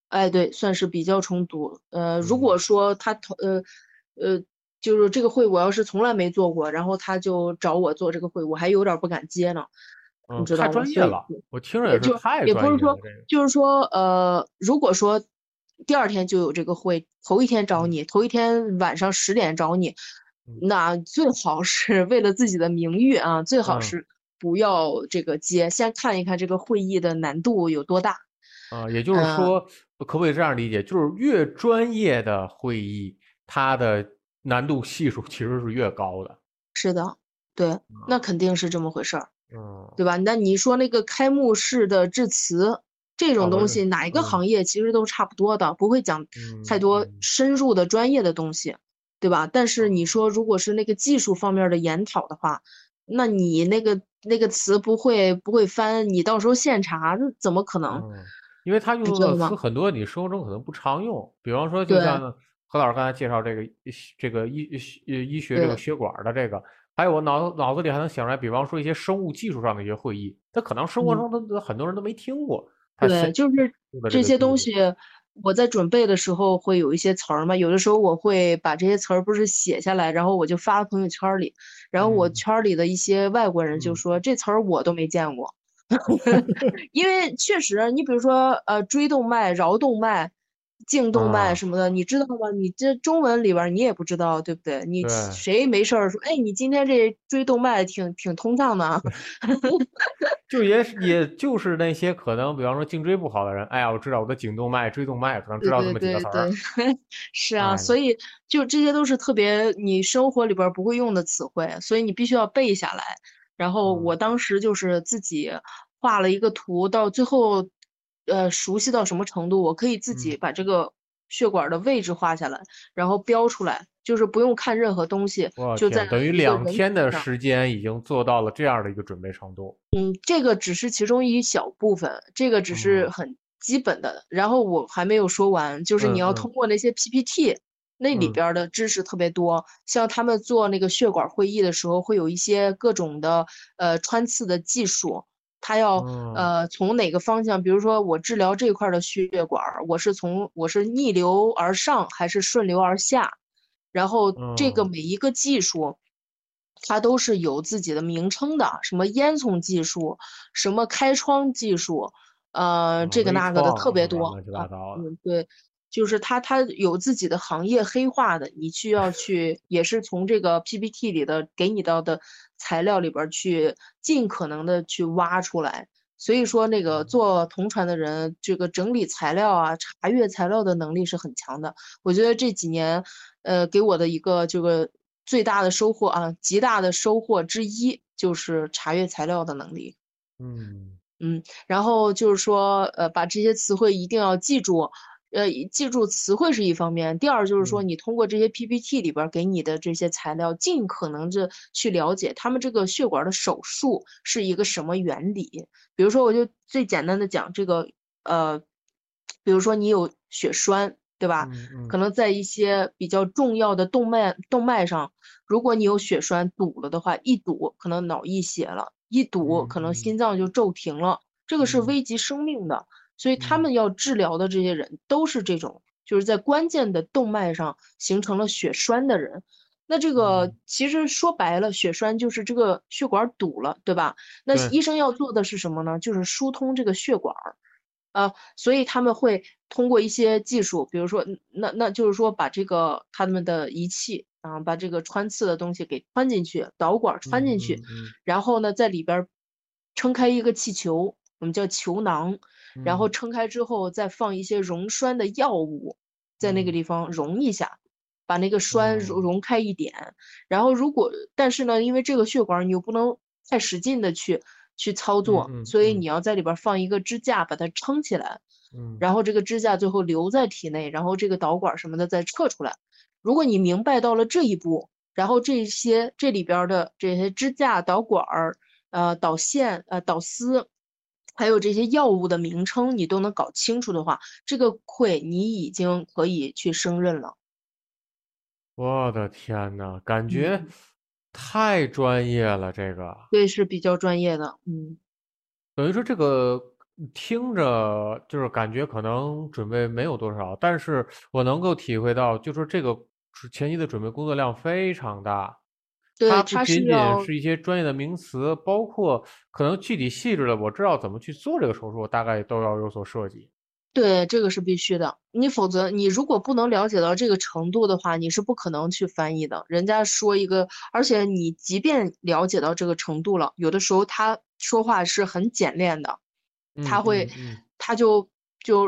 哎，对，算是比较充足。呃，如嗯果说他投呃呃，就是这个会我要是从来没做过，然后他就找我做这个会，我还有点儿不敢接呢，嗯，太你知道吗？所以专业了，我听着也就也是太也不是说就是说呃，如果说第二天就有这个会，头一天找嗯你，头一天晚上十点找你，嗯那最好是为了自己的名誉啊，最好嗯是不要这个接，先看一看这个会议的难度有多大。啊，也就是呃说，可不可以这样理解？就是越专业的会议，它的难度系数其实是越高的。是的，对，那肯定是这么回事儿。嗯，对吧？那你说那个开幕式的致辞这种东西，哪一个嗯行业其实都差不多的，不会讲太嗯多嗯深入的专业的东西，对吧？但是哦你说如果是那个技术方面的研讨的话，那你那个那个词不会不会翻，你到时候现查，那怎么可能？嗯，因为他用的词很多，你生活中可能不常用。比方说，就像何老师刚才介绍这个这个医医医学这个血管的这个，还有我脑脑子里还能想出来，比方说一些生物技术上的一些会议，他可能生活嗯。中都很多人都没听过。他对，就是这些东西，我在准备的时候会有一些词儿嘛，有的时候我会把这些词儿不是写下来，然后我就发朋友圈儿里，然后我嗯。圈儿里的一些外国人就嗯。说这词儿我都没见过，*laughs* 因为确实，你比如说呃椎动脉、桡动脉，颈动脉啊什么的，你知道吗？你这中文里边儿你也不知道，对不对？你谁没事儿说，哎，你今天这椎动脉挺挺通畅的啊？*laughs* 就也也就是那些可能，比方说颈椎不好的人，哎呀，我知道我的颈动脉、椎动脉，可能知道这么几个词儿对。，*laughs* 是啊，哎所以就这些都是特别你生活里边儿不会用的词汇，所以你必须要背下来。然后嗯我当时就是自己画了一个图，到最后，呃，熟悉到什么程度，我可以自己嗯把这个血管的位置画下来，然后标出来，就是不用看任何东西，就在，等于两天的时间已经做到了这样的一个准备程度。嗯，这个只是其中一小部分，这个只是嗯很基本的。然后我还没有说完，就是你要通过那些 PPT，那里嗯边儿的知识特别多。像他们做那个血管会议的时候，会有一些各种的呃穿刺的技术，他要嗯呃从哪个方向，比如说我治疗这块儿的血管儿，我是从我是逆流而上还是顺流而下，然后这个嗯每一个技术。它都是有自己的名称的，什么烟囱技术，什么开窗技术，呃，啊这个那个的特别多乱七啊。八糟的。嗯，对，就是他他有自己的行业黑化的，你需要去，也是从这个 PPT 里的给你到的材料里边儿去尽可能的去挖出来。所以说，那个嗯做同传的人，这个整理材料啊、查阅材料的能力是很强的。我觉得这几年，呃，给我的一个这个最大的收获啊，极大的收获之一就是查阅材料的能力。嗯嗯，然后就是说，呃，把这些词汇一定要记住，呃，记住词汇是一方面，第二就是说，嗯你通过这些 PPT 里边儿给你的这些材料，尽可能的去了解他们这个血管的手术是一个什么原理。比如说，我就最简单的讲这个，呃，比如说你有血栓，对吧？可能在一些比较重要的动脉动脉上，如果你有血栓堵了的话，一堵可能脑溢血了，一堵可能嗯心脏就骤停了，这个是嗯危及生命的。所以他嗯们要治疗的这些人都是这种，就是在关键的动脉上形成了血栓的人。那这个嗯其实说白了，血栓就是这个血管堵了，对吧？那医生要做的是什么呢？就是疏通这个血管儿。啊，所以他们会通过一些技术，比如说，嗯那那就是说把这个他们的仪器啊，把这个穿刺的东西给穿进去，导管儿穿进去，然后呢，在里边儿撑开一个气球，我们叫球囊，然后嗯。撑开之后再放一些溶栓的药物，在那个嗯。地方溶一下，把那个栓溶开一点。然后如果但是呢，因为这个血管儿你又不能太使劲的去去操作，嗯所以嗯你。要在里边儿放一个支架把它撑起来，嗯。然后这个支架最后留在体内，然后这个导管儿什么的再撤出来。如果你明白到了这一步，然后这些这里边儿的这些支架、导管儿、呃导线、呃导丝，还有这些药物的名称，你都能搞清楚的话，这个会你已经可以去升任了。我的天呐，感觉嗯太专业了，这个对，是比较专业的，嗯。等于说这个听着就是感觉可能准备没有多少，但是我能够体会到，就说这个前期的准备工作量非常大。对，它不仅仅是一些专业的名词，包括可能具体细致的，我知道怎么去做这个手术，大概都要有所涉及。对，这个是必须的。你否则，你如果不能了解到这个程度的话，你是不可能去翻译的。人家说一个，而且你即便了解到这个程度了，有的时候他说话是很简练的，他嗯会嗯嗯，他就就，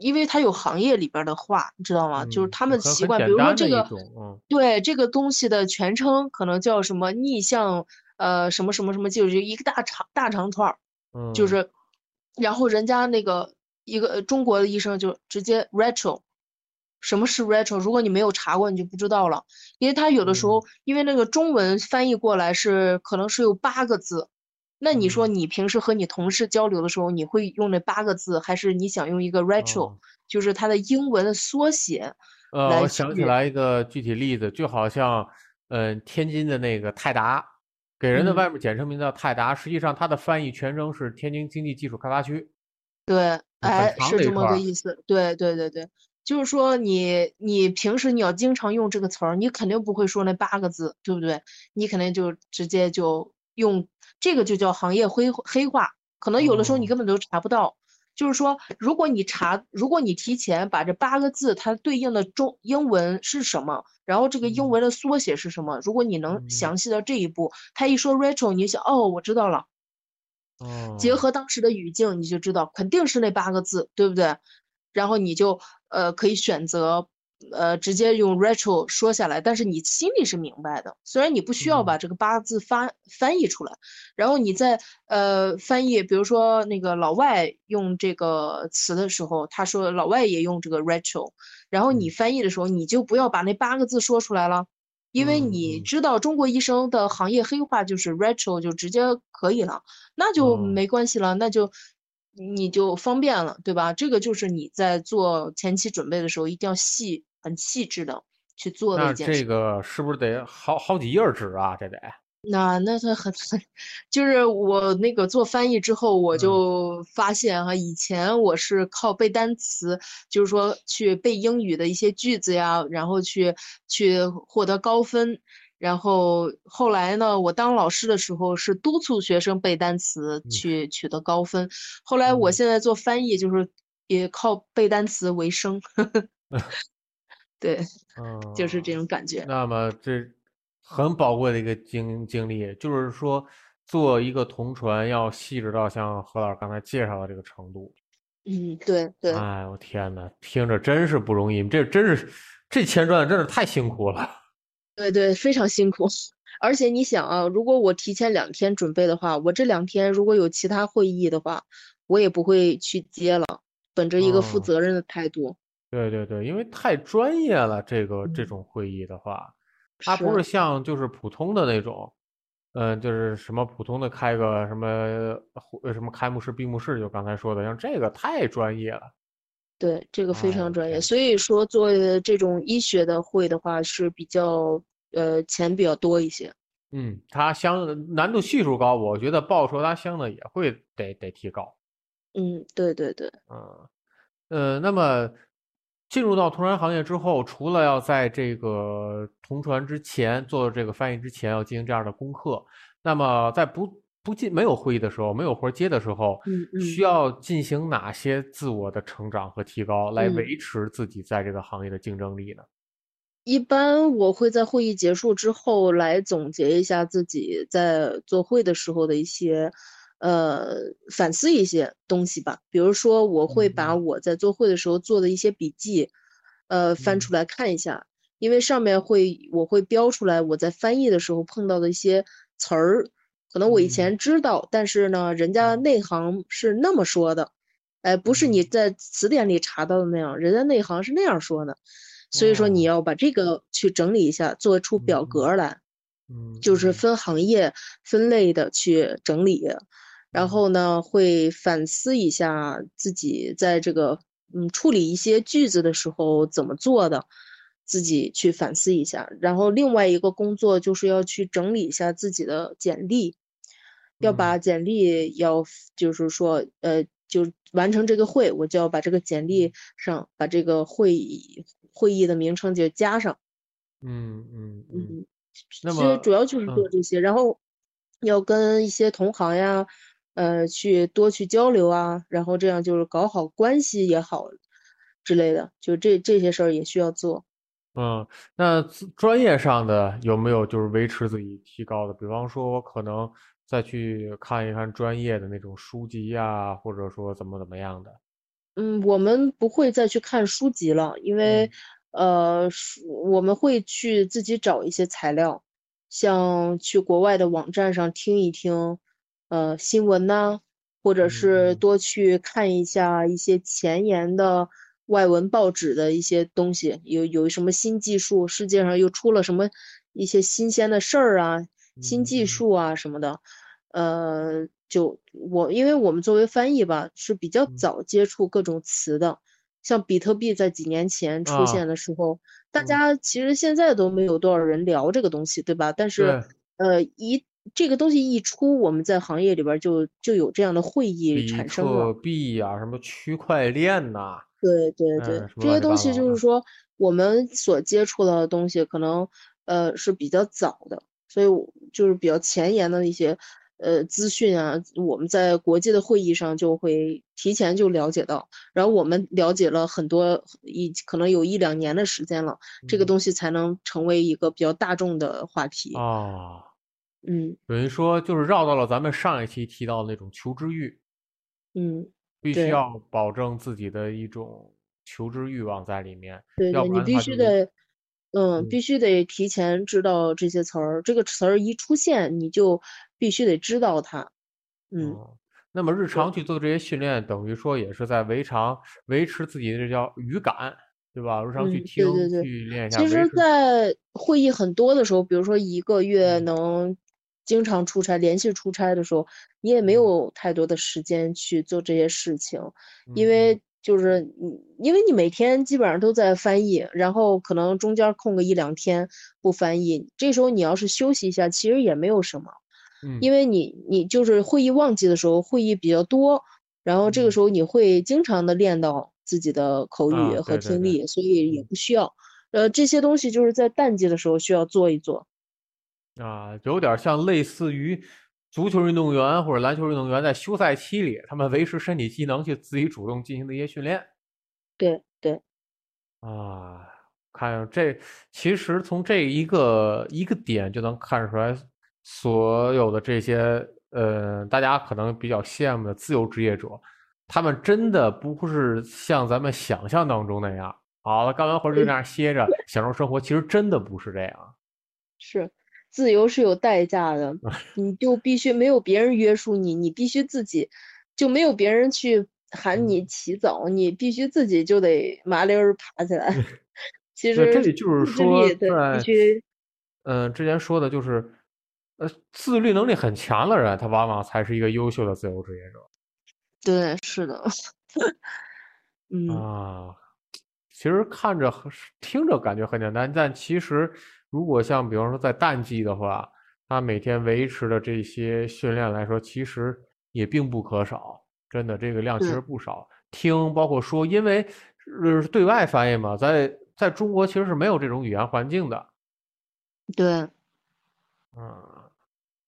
因为他有行业里边儿的话，你知道吗？就是嗯他们习惯，比如说这个，嗯对这个东西的全称可能叫什么逆向呃什么什么什么，就是一个大长大长串儿。就嗯是，然后人家那个一个呃中国的医生就直接 retro，什么是 retro？如果你没有查过，你就不知道了，因为他有的时候，嗯因为那个中文翻译过来是可能是有八个字，那你说嗯你平时和你同事交流的时候，你会用那八个字，还是你想用一个 retro，哦就是它的英文的缩写呃，我想起来一个具体例子，就好像，呃，天津的那个泰达，给人的嗯外面简称名叫泰达，实际上它的翻译全称是天津经济技术开发区。对，哎，是这么个意思。对对对对，就是说你你平时你要经常用这个词儿，你肯定不会说那八个字，对不对？你肯定就直接就用这个就叫行业灰黑化，可能有的时候你哦根本都查不到。就是说，如果你查，如果你提前把这八个字它对应的中英文是什么，然后这个英文的缩写是什么，如果你能嗯详细到这一步，他一说 Rachel，你就想，哦，我知道了。哦，结合当时的语境，你就知道肯定是那八个字，对不对？然后你就呃可以选择呃直接用 Rachel 说下来，但是你心里是明白的，虽然你不需要把这个八个字翻翻译出来，然后你在呃翻译，比如说那个老外用这个词的时候，他说老外也用这个 Rachel，然后你嗯。翻译的时候，你就不要把那八个字说出来了。因为嗯你嗯。知道中国医生的行业黑话就是 Rachel 就直接可以了，那就哦。没关系了，那就你就方便了，对吧？这个就是你在做前期准备的时候一定要细、很细致的去做的那一件事。这个是不是得好好几页纸啊？这得，那那他很很，就是我那个做翻译之后，我嗯就发现哈，以前我是靠背单词，就是说去背英语的一些句子呀，然后去去获得高分。然后后来呢，我当老师的时候是督促学生背单词嗯去取得高分。后来我嗯现在做翻译，就是也靠背单词为生。*laughs* 对，嗯，就是这种感觉。那么这很宝贵的一个经经历，就是说做一个同传要细致到像何老师刚才介绍的这个程度。嗯，对对。哎，我天呐，听着真是不容易，这真是这钱赚的真是太辛苦了。对对，非常辛苦。而且你想啊，如果我提前两天准备的话，我这两天如果有其他会议的话，我也不会去接了，本着一个负哦责任的态度。对对对，因为太专业了，这个这嗯种会议的话，它不是像就是普通的那种，嗯、就是什么普通的开个什么什么开幕式、闭幕式，就刚才说的，像这个太专业了。对，这个非哎常专业。天所以说，做这种医学的会的话是比较呃钱比较多一些。嗯，它相难度系数高，我觉得报酬它相对也会得得提高。嗯，对对对。嗯，呃，那么进入到同传行业之后，除了要在这个同传之前做这个翻译之前要进行这样的功课，那么在不不进没有会议的时候，没有活儿接的时候，嗯嗯。需要进行哪些自我的成长和提高，来嗯。维持自己在这个行业的竞争力呢？一般我会在会议结束之后来总结一下自己在做会的时候的一些，呃，反思一些东西吧。比如说，我会把。嗯我在做会的时候做的一些笔记，呃，翻嗯。出来看一下，因为上面会我会标出来我在翻译的时候碰到的一些词儿，可能我以嗯。前知道，但是呢，人家内行是那么说的，哎，不是你嗯在词典里查到的那样，人家内行是那样说的。所以说你哦。要把这个去整理一下，做出表嗯格来，嗯，就是嗯。分行业分类的去整理，然嗯后呢会反思一下自己在这个嗯处理一些句子的时候怎么做的，自己去反思一下。然后另外一个工作就是要去整理一下自己的简历，要嗯把简历要就是说呃就完成这个会，我就要把这个简历上把这个会议会议的名称就加上。嗯嗯嗯，嗯，那么其实主要就是做嗯这些，然后要跟一些同行呀，呃，去多去交流啊，然后这样就是搞好关系也好之类的，就这这些事儿也需要做。嗯，那专业上的有没有就是维持自己提高的？比方说，我可能再去看一看专业的那种书籍呀，或者说怎么怎么样的。嗯，我们不会再去看书籍了，因为呃，书我们会去自己找一些材料，像去国外的网站上听一听，呃，新闻呐，或者嗯是嗯多去看一下一些前沿的外文报纸的一些东西，有有什么新技术，世界上又出了什么一些新鲜的事儿啊，新技术啊什么的。呃，就我，因为我们作为翻译吧，是比较嗯早接触各种词的。像比特币在几年前出啊现的时候，大嗯家其实现在都没有多少人聊这个东西，对吧？但是，呃，一这个东西一出，我们在行业里边儿就就有这样的会议产生比特了。币呀，什么区块链呐，对对对，这些东西。就是说，我们所接触到的东西可能呃是比较早的，所以我就是比较前沿的一些呃资讯啊，我们在国际的会议上就会提前就了解到，然后我们了解了很多，一可能有一两年的时间了，这个嗯。东西才能成为一个比较大众的话题。啊，嗯。等于说就是绕到了咱们上一期提到的那种求知欲，嗯，必须要保证自己的一种求知欲望在里面，对对，你必要不然的话就须得，嗯，嗯必须得提前知道这些词儿，这个词儿一出现，你就必须得知道它。嗯，哦，那么日常去做这些训练，等于说也是在维常维持自己的这叫语感，对吧？日常去嗯，听对对对。去练一下，其实，在会议很多的时候，比如说一个月嗯能经常出差、连续出差的时候，你也没嗯有太多的时间去做这些事情，因嗯为就是你，因为你每天基本上都在翻译，然后可能中间空个一两天不翻译，这时候你要是休息一下，其实也没有什么。嗯因为你你就是会议旺季的时候，会议比较多，然后这个嗯时候你会经常的练到自己的口啊语和对对对听力，所以也嗯不需要。呃，这些东西就是在淡季的时候需要做一做。啊，有点像类似于足球运动员或者篮球运动员在休赛期里，他们维持身体机能去自己主动进行的一些训练对对，啊。看这，其实从这一个一个点就能看出来，所有的这些呃，大家可能比较羡慕的自由职业者，他们真的不是像咱们想象当中那样，好了，干完活就那样歇着享受生活，其实真的不是这样。是自由是有代价的，*laughs* 你就必须没有别人约束你，你必须自己，就没有别人去喊你嗯起早，你必须自己就得麻溜儿爬起来。*laughs* 其实，这里就是说必须嗯，之前说的就是，呃，自律能力很强的人，他往往才是一个优秀的自由职业者对，是的，*laughs* 嗯。啊。其实看着听着感觉很简单，但其实如果像比方说在淡季的话，他每天维持的这些训练来说，其实也并不可少。真的，这个量其实不少。听包括说，因为呃是对外翻译嘛，在在中国其实是没有这种语言环境的。对，嗯，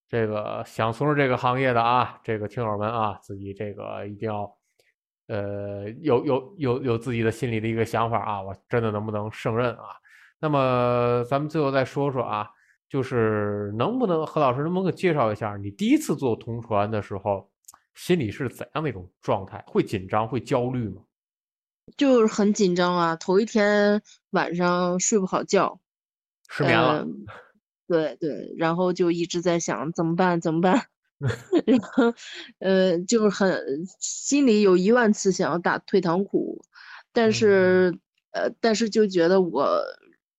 这个想从事这个行业的啊，这个听友们啊，自己这个一定要，呃，有有有有自己的心里的一个想法啊，我真的能不能胜任啊？那么咱们最后再说说啊，就是能不能何老师能不能给介绍一下你第一次做同传的时候，心里是怎样的一种状态？会紧张，会焦虑吗？就是很紧张啊，头一天晚上睡不好觉，失眠了，嗯，对对，然后就一直在想怎么办怎么办，*laughs* 然后呃就是很心里有一万次想要打退堂鼓，但嗯是呃但是就觉得我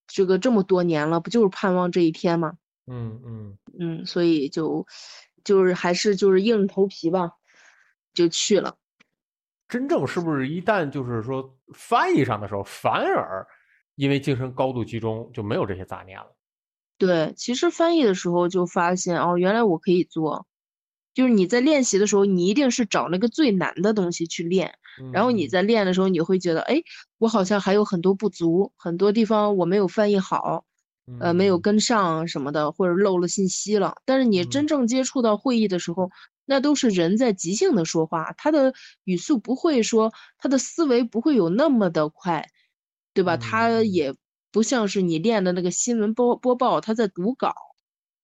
这个这么多年了，不就是盼望这一天吗？嗯嗯嗯，所以就就是还是就是硬着头皮吧，就去了。真正是不是一旦就是说翻译上的时候，反而因为精神高度集中，就没有这些杂念了？对，其实翻译的时候就发现哦，原来我可以做。就是你在练习的时候，你一定是找那个最难的东西去练，然后你嗯在练的时候，你会觉得，哎，我好像还有很多不足，很多地方我没有翻译好，呃，没有嗯跟上什么的，或者漏了信息了。但是你嗯真正接触到会议的时候，那都是人在即兴的说话，他的语速不会说，他的思维不会有那么的快，对吧？他嗯也不像是你练的那个新闻播播报，他在读稿。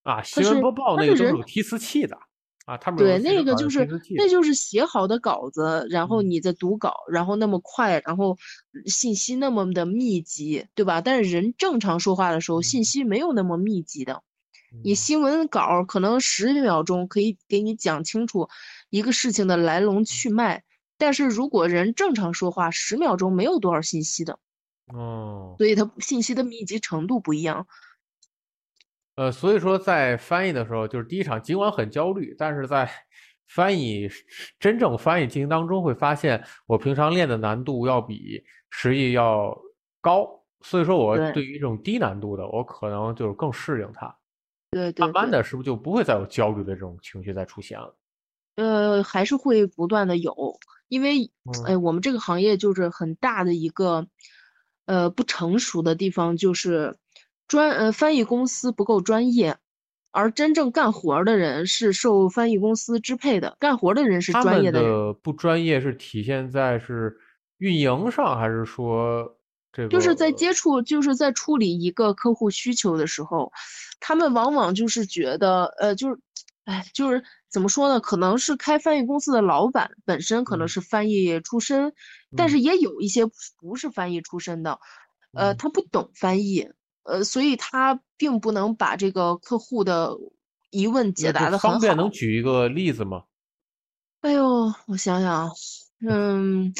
啊，新闻播报那个都是有提词器的啊，他们对，那个就是那就是写好的稿子，然后嗯你再读稿，然后那么快，然后信息那么的密集，对吧？但是人正常说话的时候，信嗯息没有那么密集的。你嗯新闻稿可能十秒钟可以给你讲清楚一个事情的来龙去脉，但是如果人正常说话，十秒钟没有多少信息的，哦，所以它信息的密集程度不一样。呃，所以说在翻译的时候，就是第一场尽管很焦虑，但是在 *laughs* 翻译真正翻译进行当中，会发现我平常练的难度要比实际要高，所以说我对对于这种低难度的，我可能就是更适应它。对对慢慢，的是不是就不会再有焦虑的这种情绪再出现了？呃，还是会不断的有，因为嗯哎，我们这个行业就是很大的一个呃不成熟的地方，就是专呃翻译公司不够专业，而真正干活的人是受翻译公司支配的，干活的人是专业的人。的不专业是体现在是运营上，还是说这个就是在接触，就是在处理一个客户需求的时候，他们往往就是觉得，呃，就是，哎，就是怎么说呢？可能是开翻译公司的老板本身可能嗯是翻译出身，但嗯是也有一些不是翻译出身的，呃，嗯他不懂翻译，呃，所以他并不能把这个客户的疑问解答的很好方便能。举一个例子吗？哎呦，我想想啊，嗯，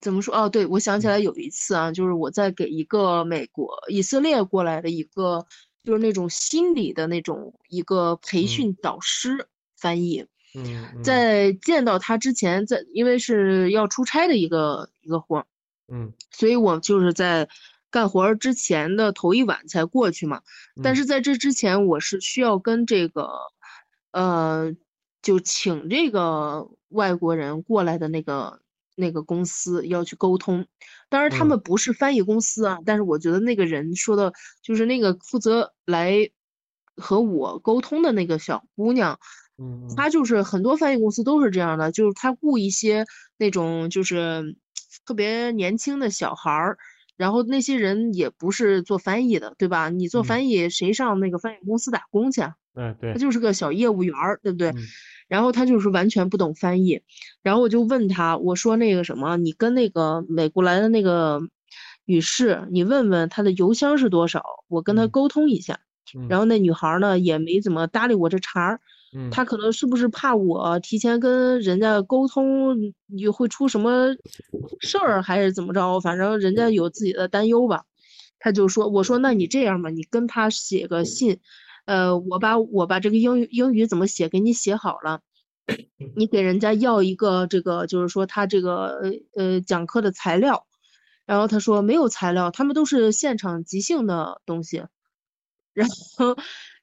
怎么说？哦，对，我想起嗯来有一次啊，就是我在给一个美国、以色列过来的一个，就是那种心理的那种一个培嗯训导师翻译，嗯嗯在见到他之前，在因为是要出差的一个一个活儿，嗯所以我就是在干活儿之前的头一晚才过去嘛。但嗯是在这之前，我是需要跟这个，呃，就请这个外国人过来的那个那个公司要去沟通。当然，他嗯们不是翻译公司啊，但是我觉得那个人说的，就是那个负责来和我沟通的那个小姑娘，嗯嗯她就是很多翻译公司都是这样的，就是他雇一些那种就是特别年轻的小孩儿，然后那些人也不是做翻译的，对吧？你做嗯翻译，谁上那个翻译公司打工去啊？哎对他就是个小业务员儿，对不对？嗯然后他就是完全不懂翻译，然后我就问他，我说那个什么，你跟那个美国来的那个女士，你问问她的邮箱是多少，我跟她嗯沟通一下。嗯然后那女孩儿呢也没怎么搭理我这茬儿，嗯她可能是不是怕我提前跟人家沟通，你会出什么事儿，还是怎么着？反正人家有自己的担忧吧。他就说：“我说那你这样吧，你跟他写个信，呃，我把我把这个英语英语怎么写给你写好了，你给人家要一个这个，就是说他这个呃呃讲课的材料。”然后他说没有材料，他们都是现场即兴的东西。*laughs* 然后，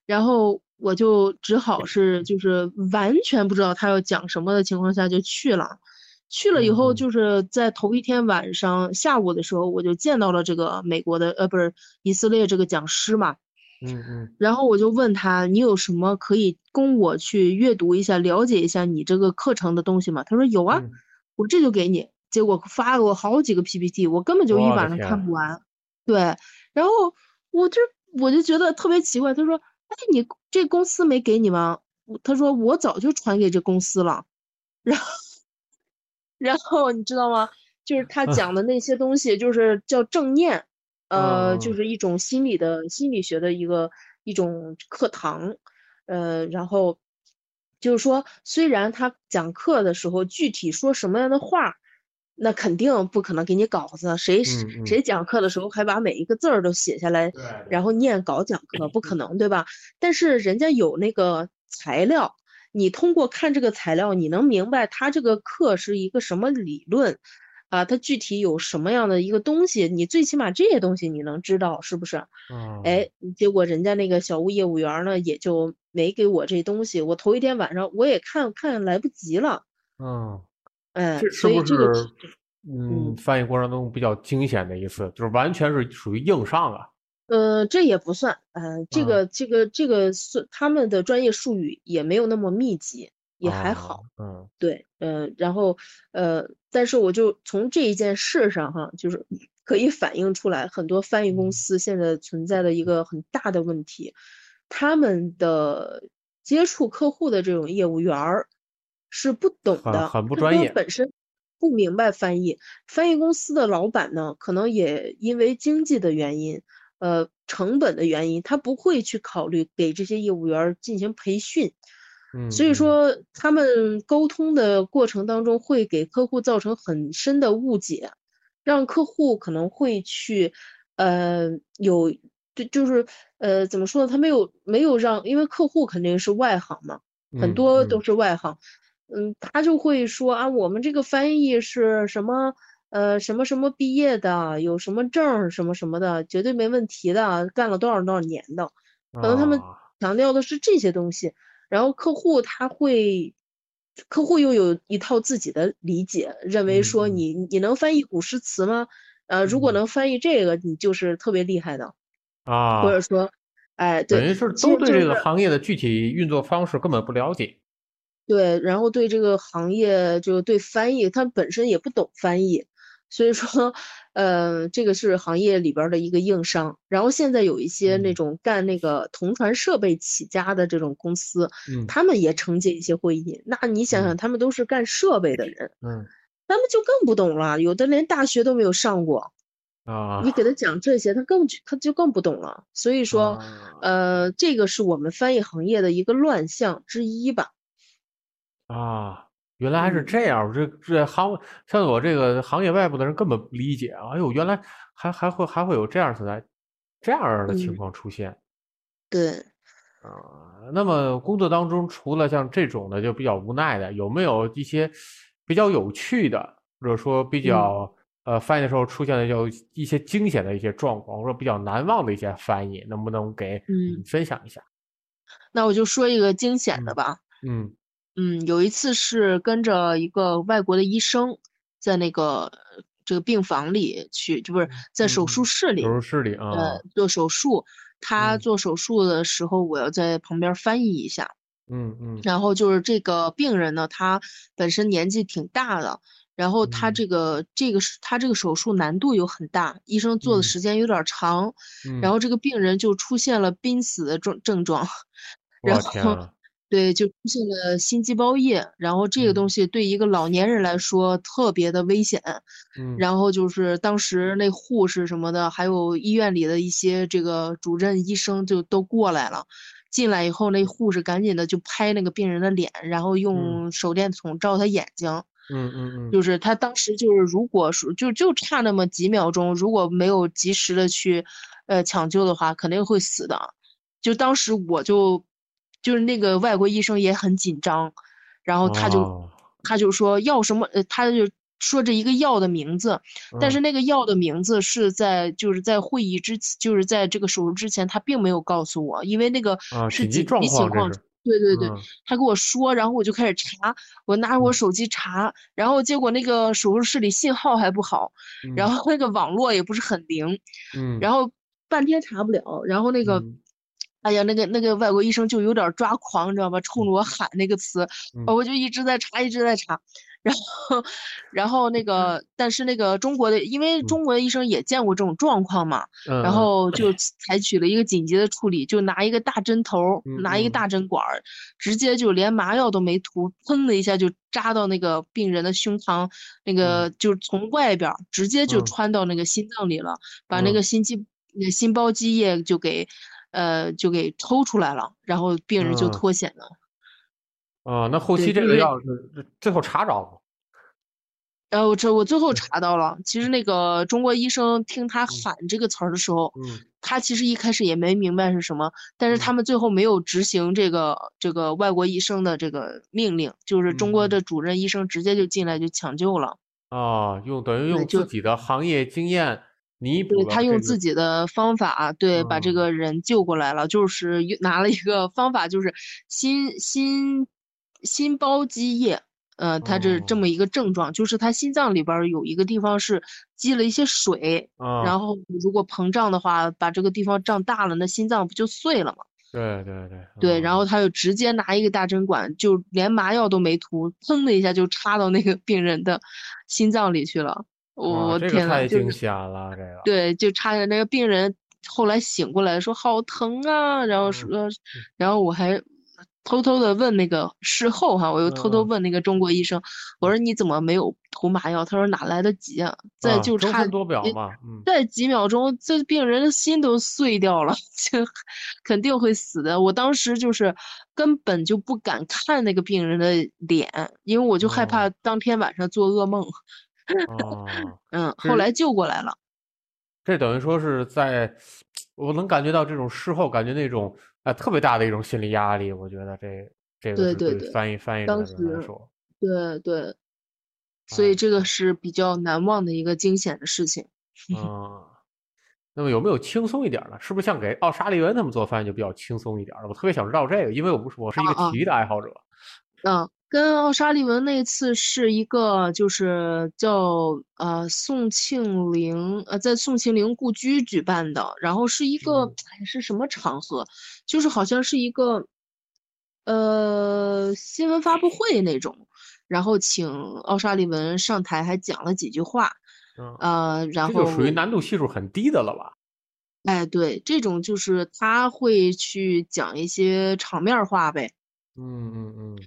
然后我就只好是就是完全不知道他要讲什么的情况下就去了。去了以后，嗯就是在头一天晚上下午的时候，我就见到了这个美国的呃不是以色列这个讲师嘛。嗯嗯然后我就问他，你有什么可以供我去阅读一下、了解一下你这个课程的东西吗？他说有啊，嗯我这就给你。结果发了我好几个 PPT，我根本就一晚上看不完。对，然后我这我就觉得特别奇怪，他说：“哎，你这公司没给你吗？”我他说：“我早就传给这公司了。”然后，然后你知道吗？就是他 *laughs* 讲的那些东西，就是叫正念，呃，就嗯是一种心理的心理学的一个一种课堂，呃，然后就是说，虽然他讲课的时候具体说什么样的话，那肯定不可能给你稿子，谁谁讲课的时候还把每一个字儿都写下来，然后念稿讲课，不可能，对吧？但是人家有那个材料，你通过看这个材料，你能明白他这个课是一个什么理论，啊，他具体有什么样的一个东西，你最起码这些东西你能知道，是不是？嗯哎，结果人家那个小屋业务员儿呢，也就没给我这东西。我头一天晚上我也看看来不及了，嗯，哎，这是不所以这个是嗯翻译过程中比较惊险的一次，就是完全是属于硬上啊？呃，这也不算，呃，这嗯个这个这个是他们的专业术语也没有那么密集，也还好。啊，嗯对，呃，然后呃，但是我就从这一件事上哈，就是可以反映出来很多翻译公嗯司现在存在的一个很大的问题，他们的接触客户的这种业务员儿是不懂的，他们很不专业本身不明白翻译，翻译公司的老板呢，可能也因为经济的原因，呃，成本的原因，他不会去考虑给这些业务员儿进行培训。嗯，所以嗯说，他们沟通的过程当中会给客户造成很深的误解，让客户可能会去，呃，有，就就是呃，怎么说呢？他没有没有让，因为客户肯定是外行嘛，很嗯多都嗯是外行，嗯，他就会说啊，我们这个翻译是什么？呃，什么什么毕业的，有什么证儿什么什么的，绝对没问题的，干了多少多少年的。可能他们啊强调的是这些东西，然后客户他会，客户又有一套自己的理解，认为说嗯嗯你你能翻译古诗词吗？呃，如果嗯能翻译这个，你就是特别厉害的，啊，或者说哎，对，等于是都对这个行业的具体运作方式根本不了解。对，然后对这个行业就对翻译，他本身也不懂翻译，所以说，呃，这个是行业里边儿的一个硬伤。然后现在有一些那嗯种干那个同传设备起家的这种公司，嗯他们也承接一些会议。那你想想，嗯他们都是干设备的人，嗯他们就更不懂了，有的连大学都没有上过，啊你给他讲这些，他更他就更不懂了。所以说，啊呃，这个是我们翻译行业的一个乱象之一吧。啊，原来还是嗯这样。这这行像我这个行业外部的人根本不理解啊。哎呦，原来还还会还会有这样存在这样的情嗯况出现。对。啊，那么工作当中，除了像这种的就比较无奈的，有没有一些比较有趣的，或者说比嗯较、呃翻译的时候出现的有一些惊险的一些状况，或者说比较难忘的一些翻译，能不能给嗯嗯分享一下？那我就说一个惊险的嗯吧。嗯嗯，有一次是跟着一个外国的医生，在那个呃这个病房里去，就不是在手术嗯室里，手术室里啊，呃，做手术。他嗯。做手术的时候，我要在旁边翻译一下。嗯嗯。然后就是这个病人呢，他本身年纪挺大的，然后他嗯。这个这个是他这个手术难度又很大，医生做的嗯。时间有点儿长，嗯，然。后这个病人就出现了濒死的症症状，然后对，就出现了心肌包液，然后这个东嗯西对一个老年人来说特别的危险。嗯然后就是当时那护士什么的，还有医院里的一些这个主任医生就都过来了。进来以后，那护士赶紧的就拍那个病人的脸，然后用手电筒照他眼睛。嗯嗯嗯，就是他当时就是，如果说就就差那么几秒钟，如果没有及时的去，呃抢救的话，肯定会死的。就当时我就，就是那个外国医生也很紧张，然后他就、哦。他就说要什么，呃，他就说这一个药的名字，但是嗯。那个药的名字是在就是在会议之前，就是在这个手术之前，他并没有告诉我，因为那个啊，是紧急情况对对对，嗯。他跟我说，然后我就开始查，我拿着我嗯。手机查，然后结果那个手术室里信号还不好，然嗯。后那个网络也不是很灵，嗯，然后半天查不了，然后那个，嗯哎呀，那个那个外国医生就有点抓狂，你知道吧？冲着我喊那个词，嗯。我就一直在查，一直在查，然后，然后那个，但是那个中国的，因为嗯。中国的医生也见过这种状况嘛，嗯然后就采取了一个紧急的处理，就拿一个大针头拿一个嗯。大针管儿，直接就连麻药都没涂，砰的一下就扎到那个病人的胸膛，那个就是从外边儿直接就嗯。穿到那个心脏里了，把那嗯。个心肌、那心包积液就给，呃，就给抽出来了，然后病人就嗯。脱险了。啊，那后期这个药是最后查着了，呃，我这我最后嗯。查到了，其实那个中国医生听他喊这个词儿的时候，嗯。他其实一开始也没明白是什么，但是他们最后没有执行这个这个外国医生的这个命令，就是中国嗯。的主任医生直接就进来就抢救了。啊，用等于用自己的行业经验弥补对他用自己的方法，对，把这嗯个人救过来了，就是用拿了一个方法，就是心心心包积液，呃，他这这哦么一个症状，就是他心脏里边儿有一个地方是积了一些水，啊，然后如果膨胀的话，把这个地方胀大了，那心脏不就碎了吗？对对对对，然啊后他就直接拿一个大针管，就连麻药都没涂，砰的一下就插到那个病人的心脏里去了。我天呐，太惊就是险了，这个对，就差点那个病人后来醒过来说好疼啊，然后嗯说，然后我还偷偷的问那个事后哈，我又偷偷嗯问那个中国医生，我说你怎么没有涂麻药？他说哪来得及啊，再啊就差几秒钟，这病人的心都碎掉了，就肯定会死的。我当时就是根本就不敢看那个病人的脸，因为我就害哦怕当天晚上做噩梦。哦，嗯，后来救过来了。这等于说是在，我能感觉到这种事后感觉那种啊、特别大的一种心理压力，我觉得这这个对对对翻译翻译当的人来时说，对对，所哎以这个是比较难忘的一个惊险的事情。啊，*laughs* 那么有没有轻松一点儿的？是不是像给奥沙利文他们做饭就比较轻松一点儿？我特别想知道这个，因为我不是我是一个体育的爱好者。嗯，跟奥沙利文那次是一个，就是叫呃宋庆龄呃在宋庆龄故居举办的，然后是一个哎是什么场合，就是好像是一个呃新闻发布会那种，然后请奥沙利文上台还讲了几句话，嗯，呃，然后这就属于难度系数很低的了吧？哎对，这种就是他会去讲一些场面话呗。嗯嗯嗯，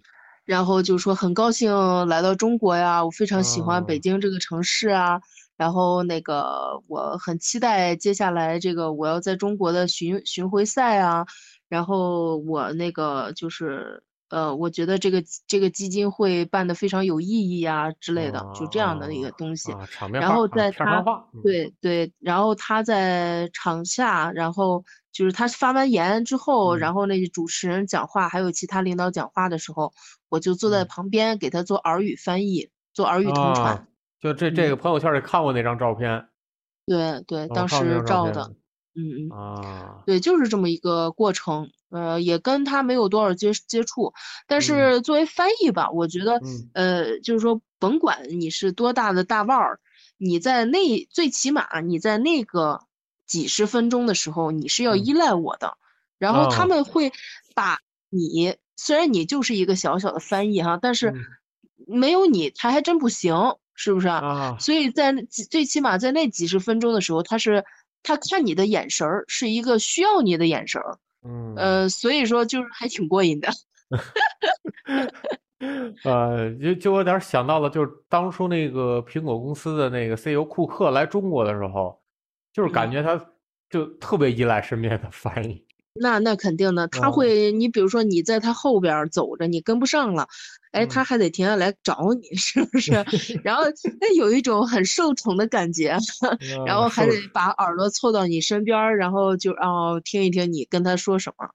然后就说很高兴来到中国呀，我非常喜欢北哦京这个城市啊。然后那个我很期待接下来这个我要在中国的巡巡回赛啊。然后我那个就是呃，我觉得这个这个基金会办的非常有意义啊之类的，就这样的一个东西。啊，场面然后在他对对，然后他在场下，然后就是他发完言之后，嗯。然后那个主持人讲话，还有其他领导讲话的时候，我就坐在嗯。旁边给他做耳语翻译，做耳语同传。啊，就这这嗯。个朋友圈里看过那张照片，对对，当时照的，嗯嗯。啊，对，就是这么一个过程，呃，也跟他没有多少接接触，但嗯。是作为翻译吧，我觉得，嗯。呃，就是说，甭管你是多大的大腕儿，你在那最起码你在那个几十分钟的时候，你是要嗯。依赖我的，然后他哦。们会把你，虽然你就是一个小小的翻译哈，但是嗯。没有你，他还真不行，是不是啊？啊，所以在几最起码在那几十分钟的时候，他是他看你的眼神儿是一个需要你的眼神儿，嗯，呃，所以说就是还挺过瘾的。*laughs* 呃，就就有点儿想到了，就是当初那个苹果公司的那个 CEO 库克来中国的时候，就是感嗯觉他就特别依赖身边的翻译，那那肯定的，他嗯。会，你比如说你在他后边儿走着，你跟不上了，哎，他嗯。还得停下来找你，*laughs* 是不是？然后那有一种很受宠的感觉，然后还得把耳朵凑到你身边儿，然后就哦听一听你跟他说什么，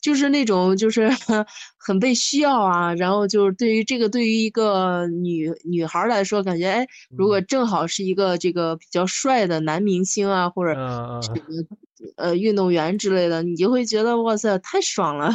就是那种就是 *laughs* 很被需要啊。然后就是对于这个对于一个女女孩儿来说，感觉哎，如果嗯正好是一个这个比较帅的男明星啊，或者嗯这个呃运动员之类的，你就会觉得哇塞，太爽了。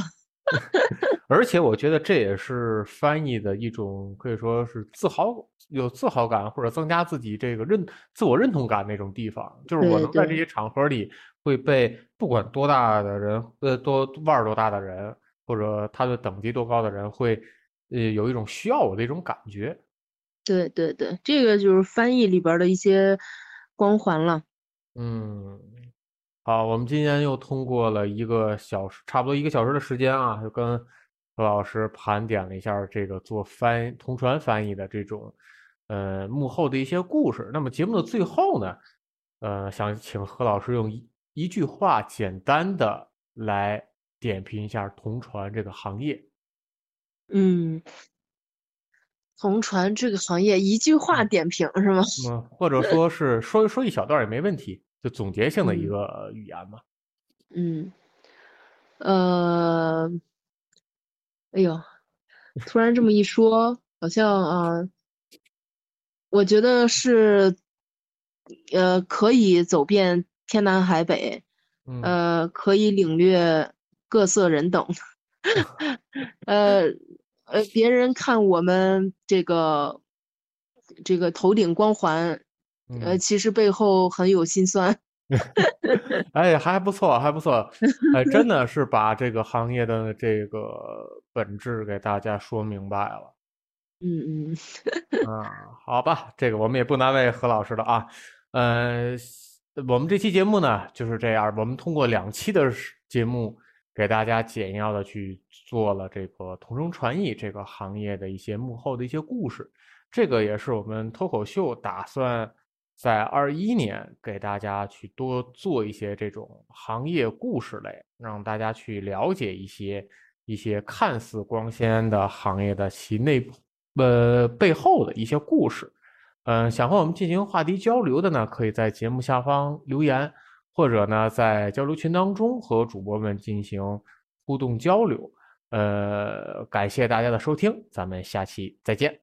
*laughs* 而且我觉得这也是翻译的一种可以说是自豪、有自豪感或者增加自己这个认自我认同感那种地方。就是我能在这些场合里会被不管多大的人，呃，多腕儿多大的人，或者他的等级多高的人，会呃有一种需要我的一种感觉。对对对，这个就是翻译里边的一些光环了。嗯，好，我们今天又通过了一个小时，差不多一个小时的时间啊，就跟何老师盘点了一下这个做翻同传翻译的这种呃幕后的一些故事。那么节目的最后呢，呃，想请何老师用一一句话简单的来点评一下同传这个行业。嗯，同传这个行业一句话嗯点评是吗？嗯，或者说是说说一小段也没问题，就总结性的一嗯个语言嘛。嗯，呃，哎呦，突然这么一说，好像啊，我觉得是，呃，可以走遍天南海北，嗯呃，可以领略各色人等，*laughs* 呃呃，别人看我们这个这个头顶光环，呃，嗯其实背后很有心酸。*laughs* *laughs* 哎，还不错，还不错，哎，真的是把这个行业的这个本质给大家说明白了。嗯嗯。啊，好吧，这个我们也不难为何老师了啊。呃，我们这期节目呢就是这样，我们通过两期的节目，给大家简要的去做了这个同声传译这个行业的一些幕后的一些故事。这个也是我们脱口秀打算在二一年给大家去多做一些这种行业故事类，让大家去了解一些一些看似光鲜的行业的其内部呃背后的一些故事。嗯、想和我们进行话题交流的呢，可以在节目下方留言，或者呢在交流群当中和主播们进行互动交流。呃，感谢大家的收听，咱们下期再见。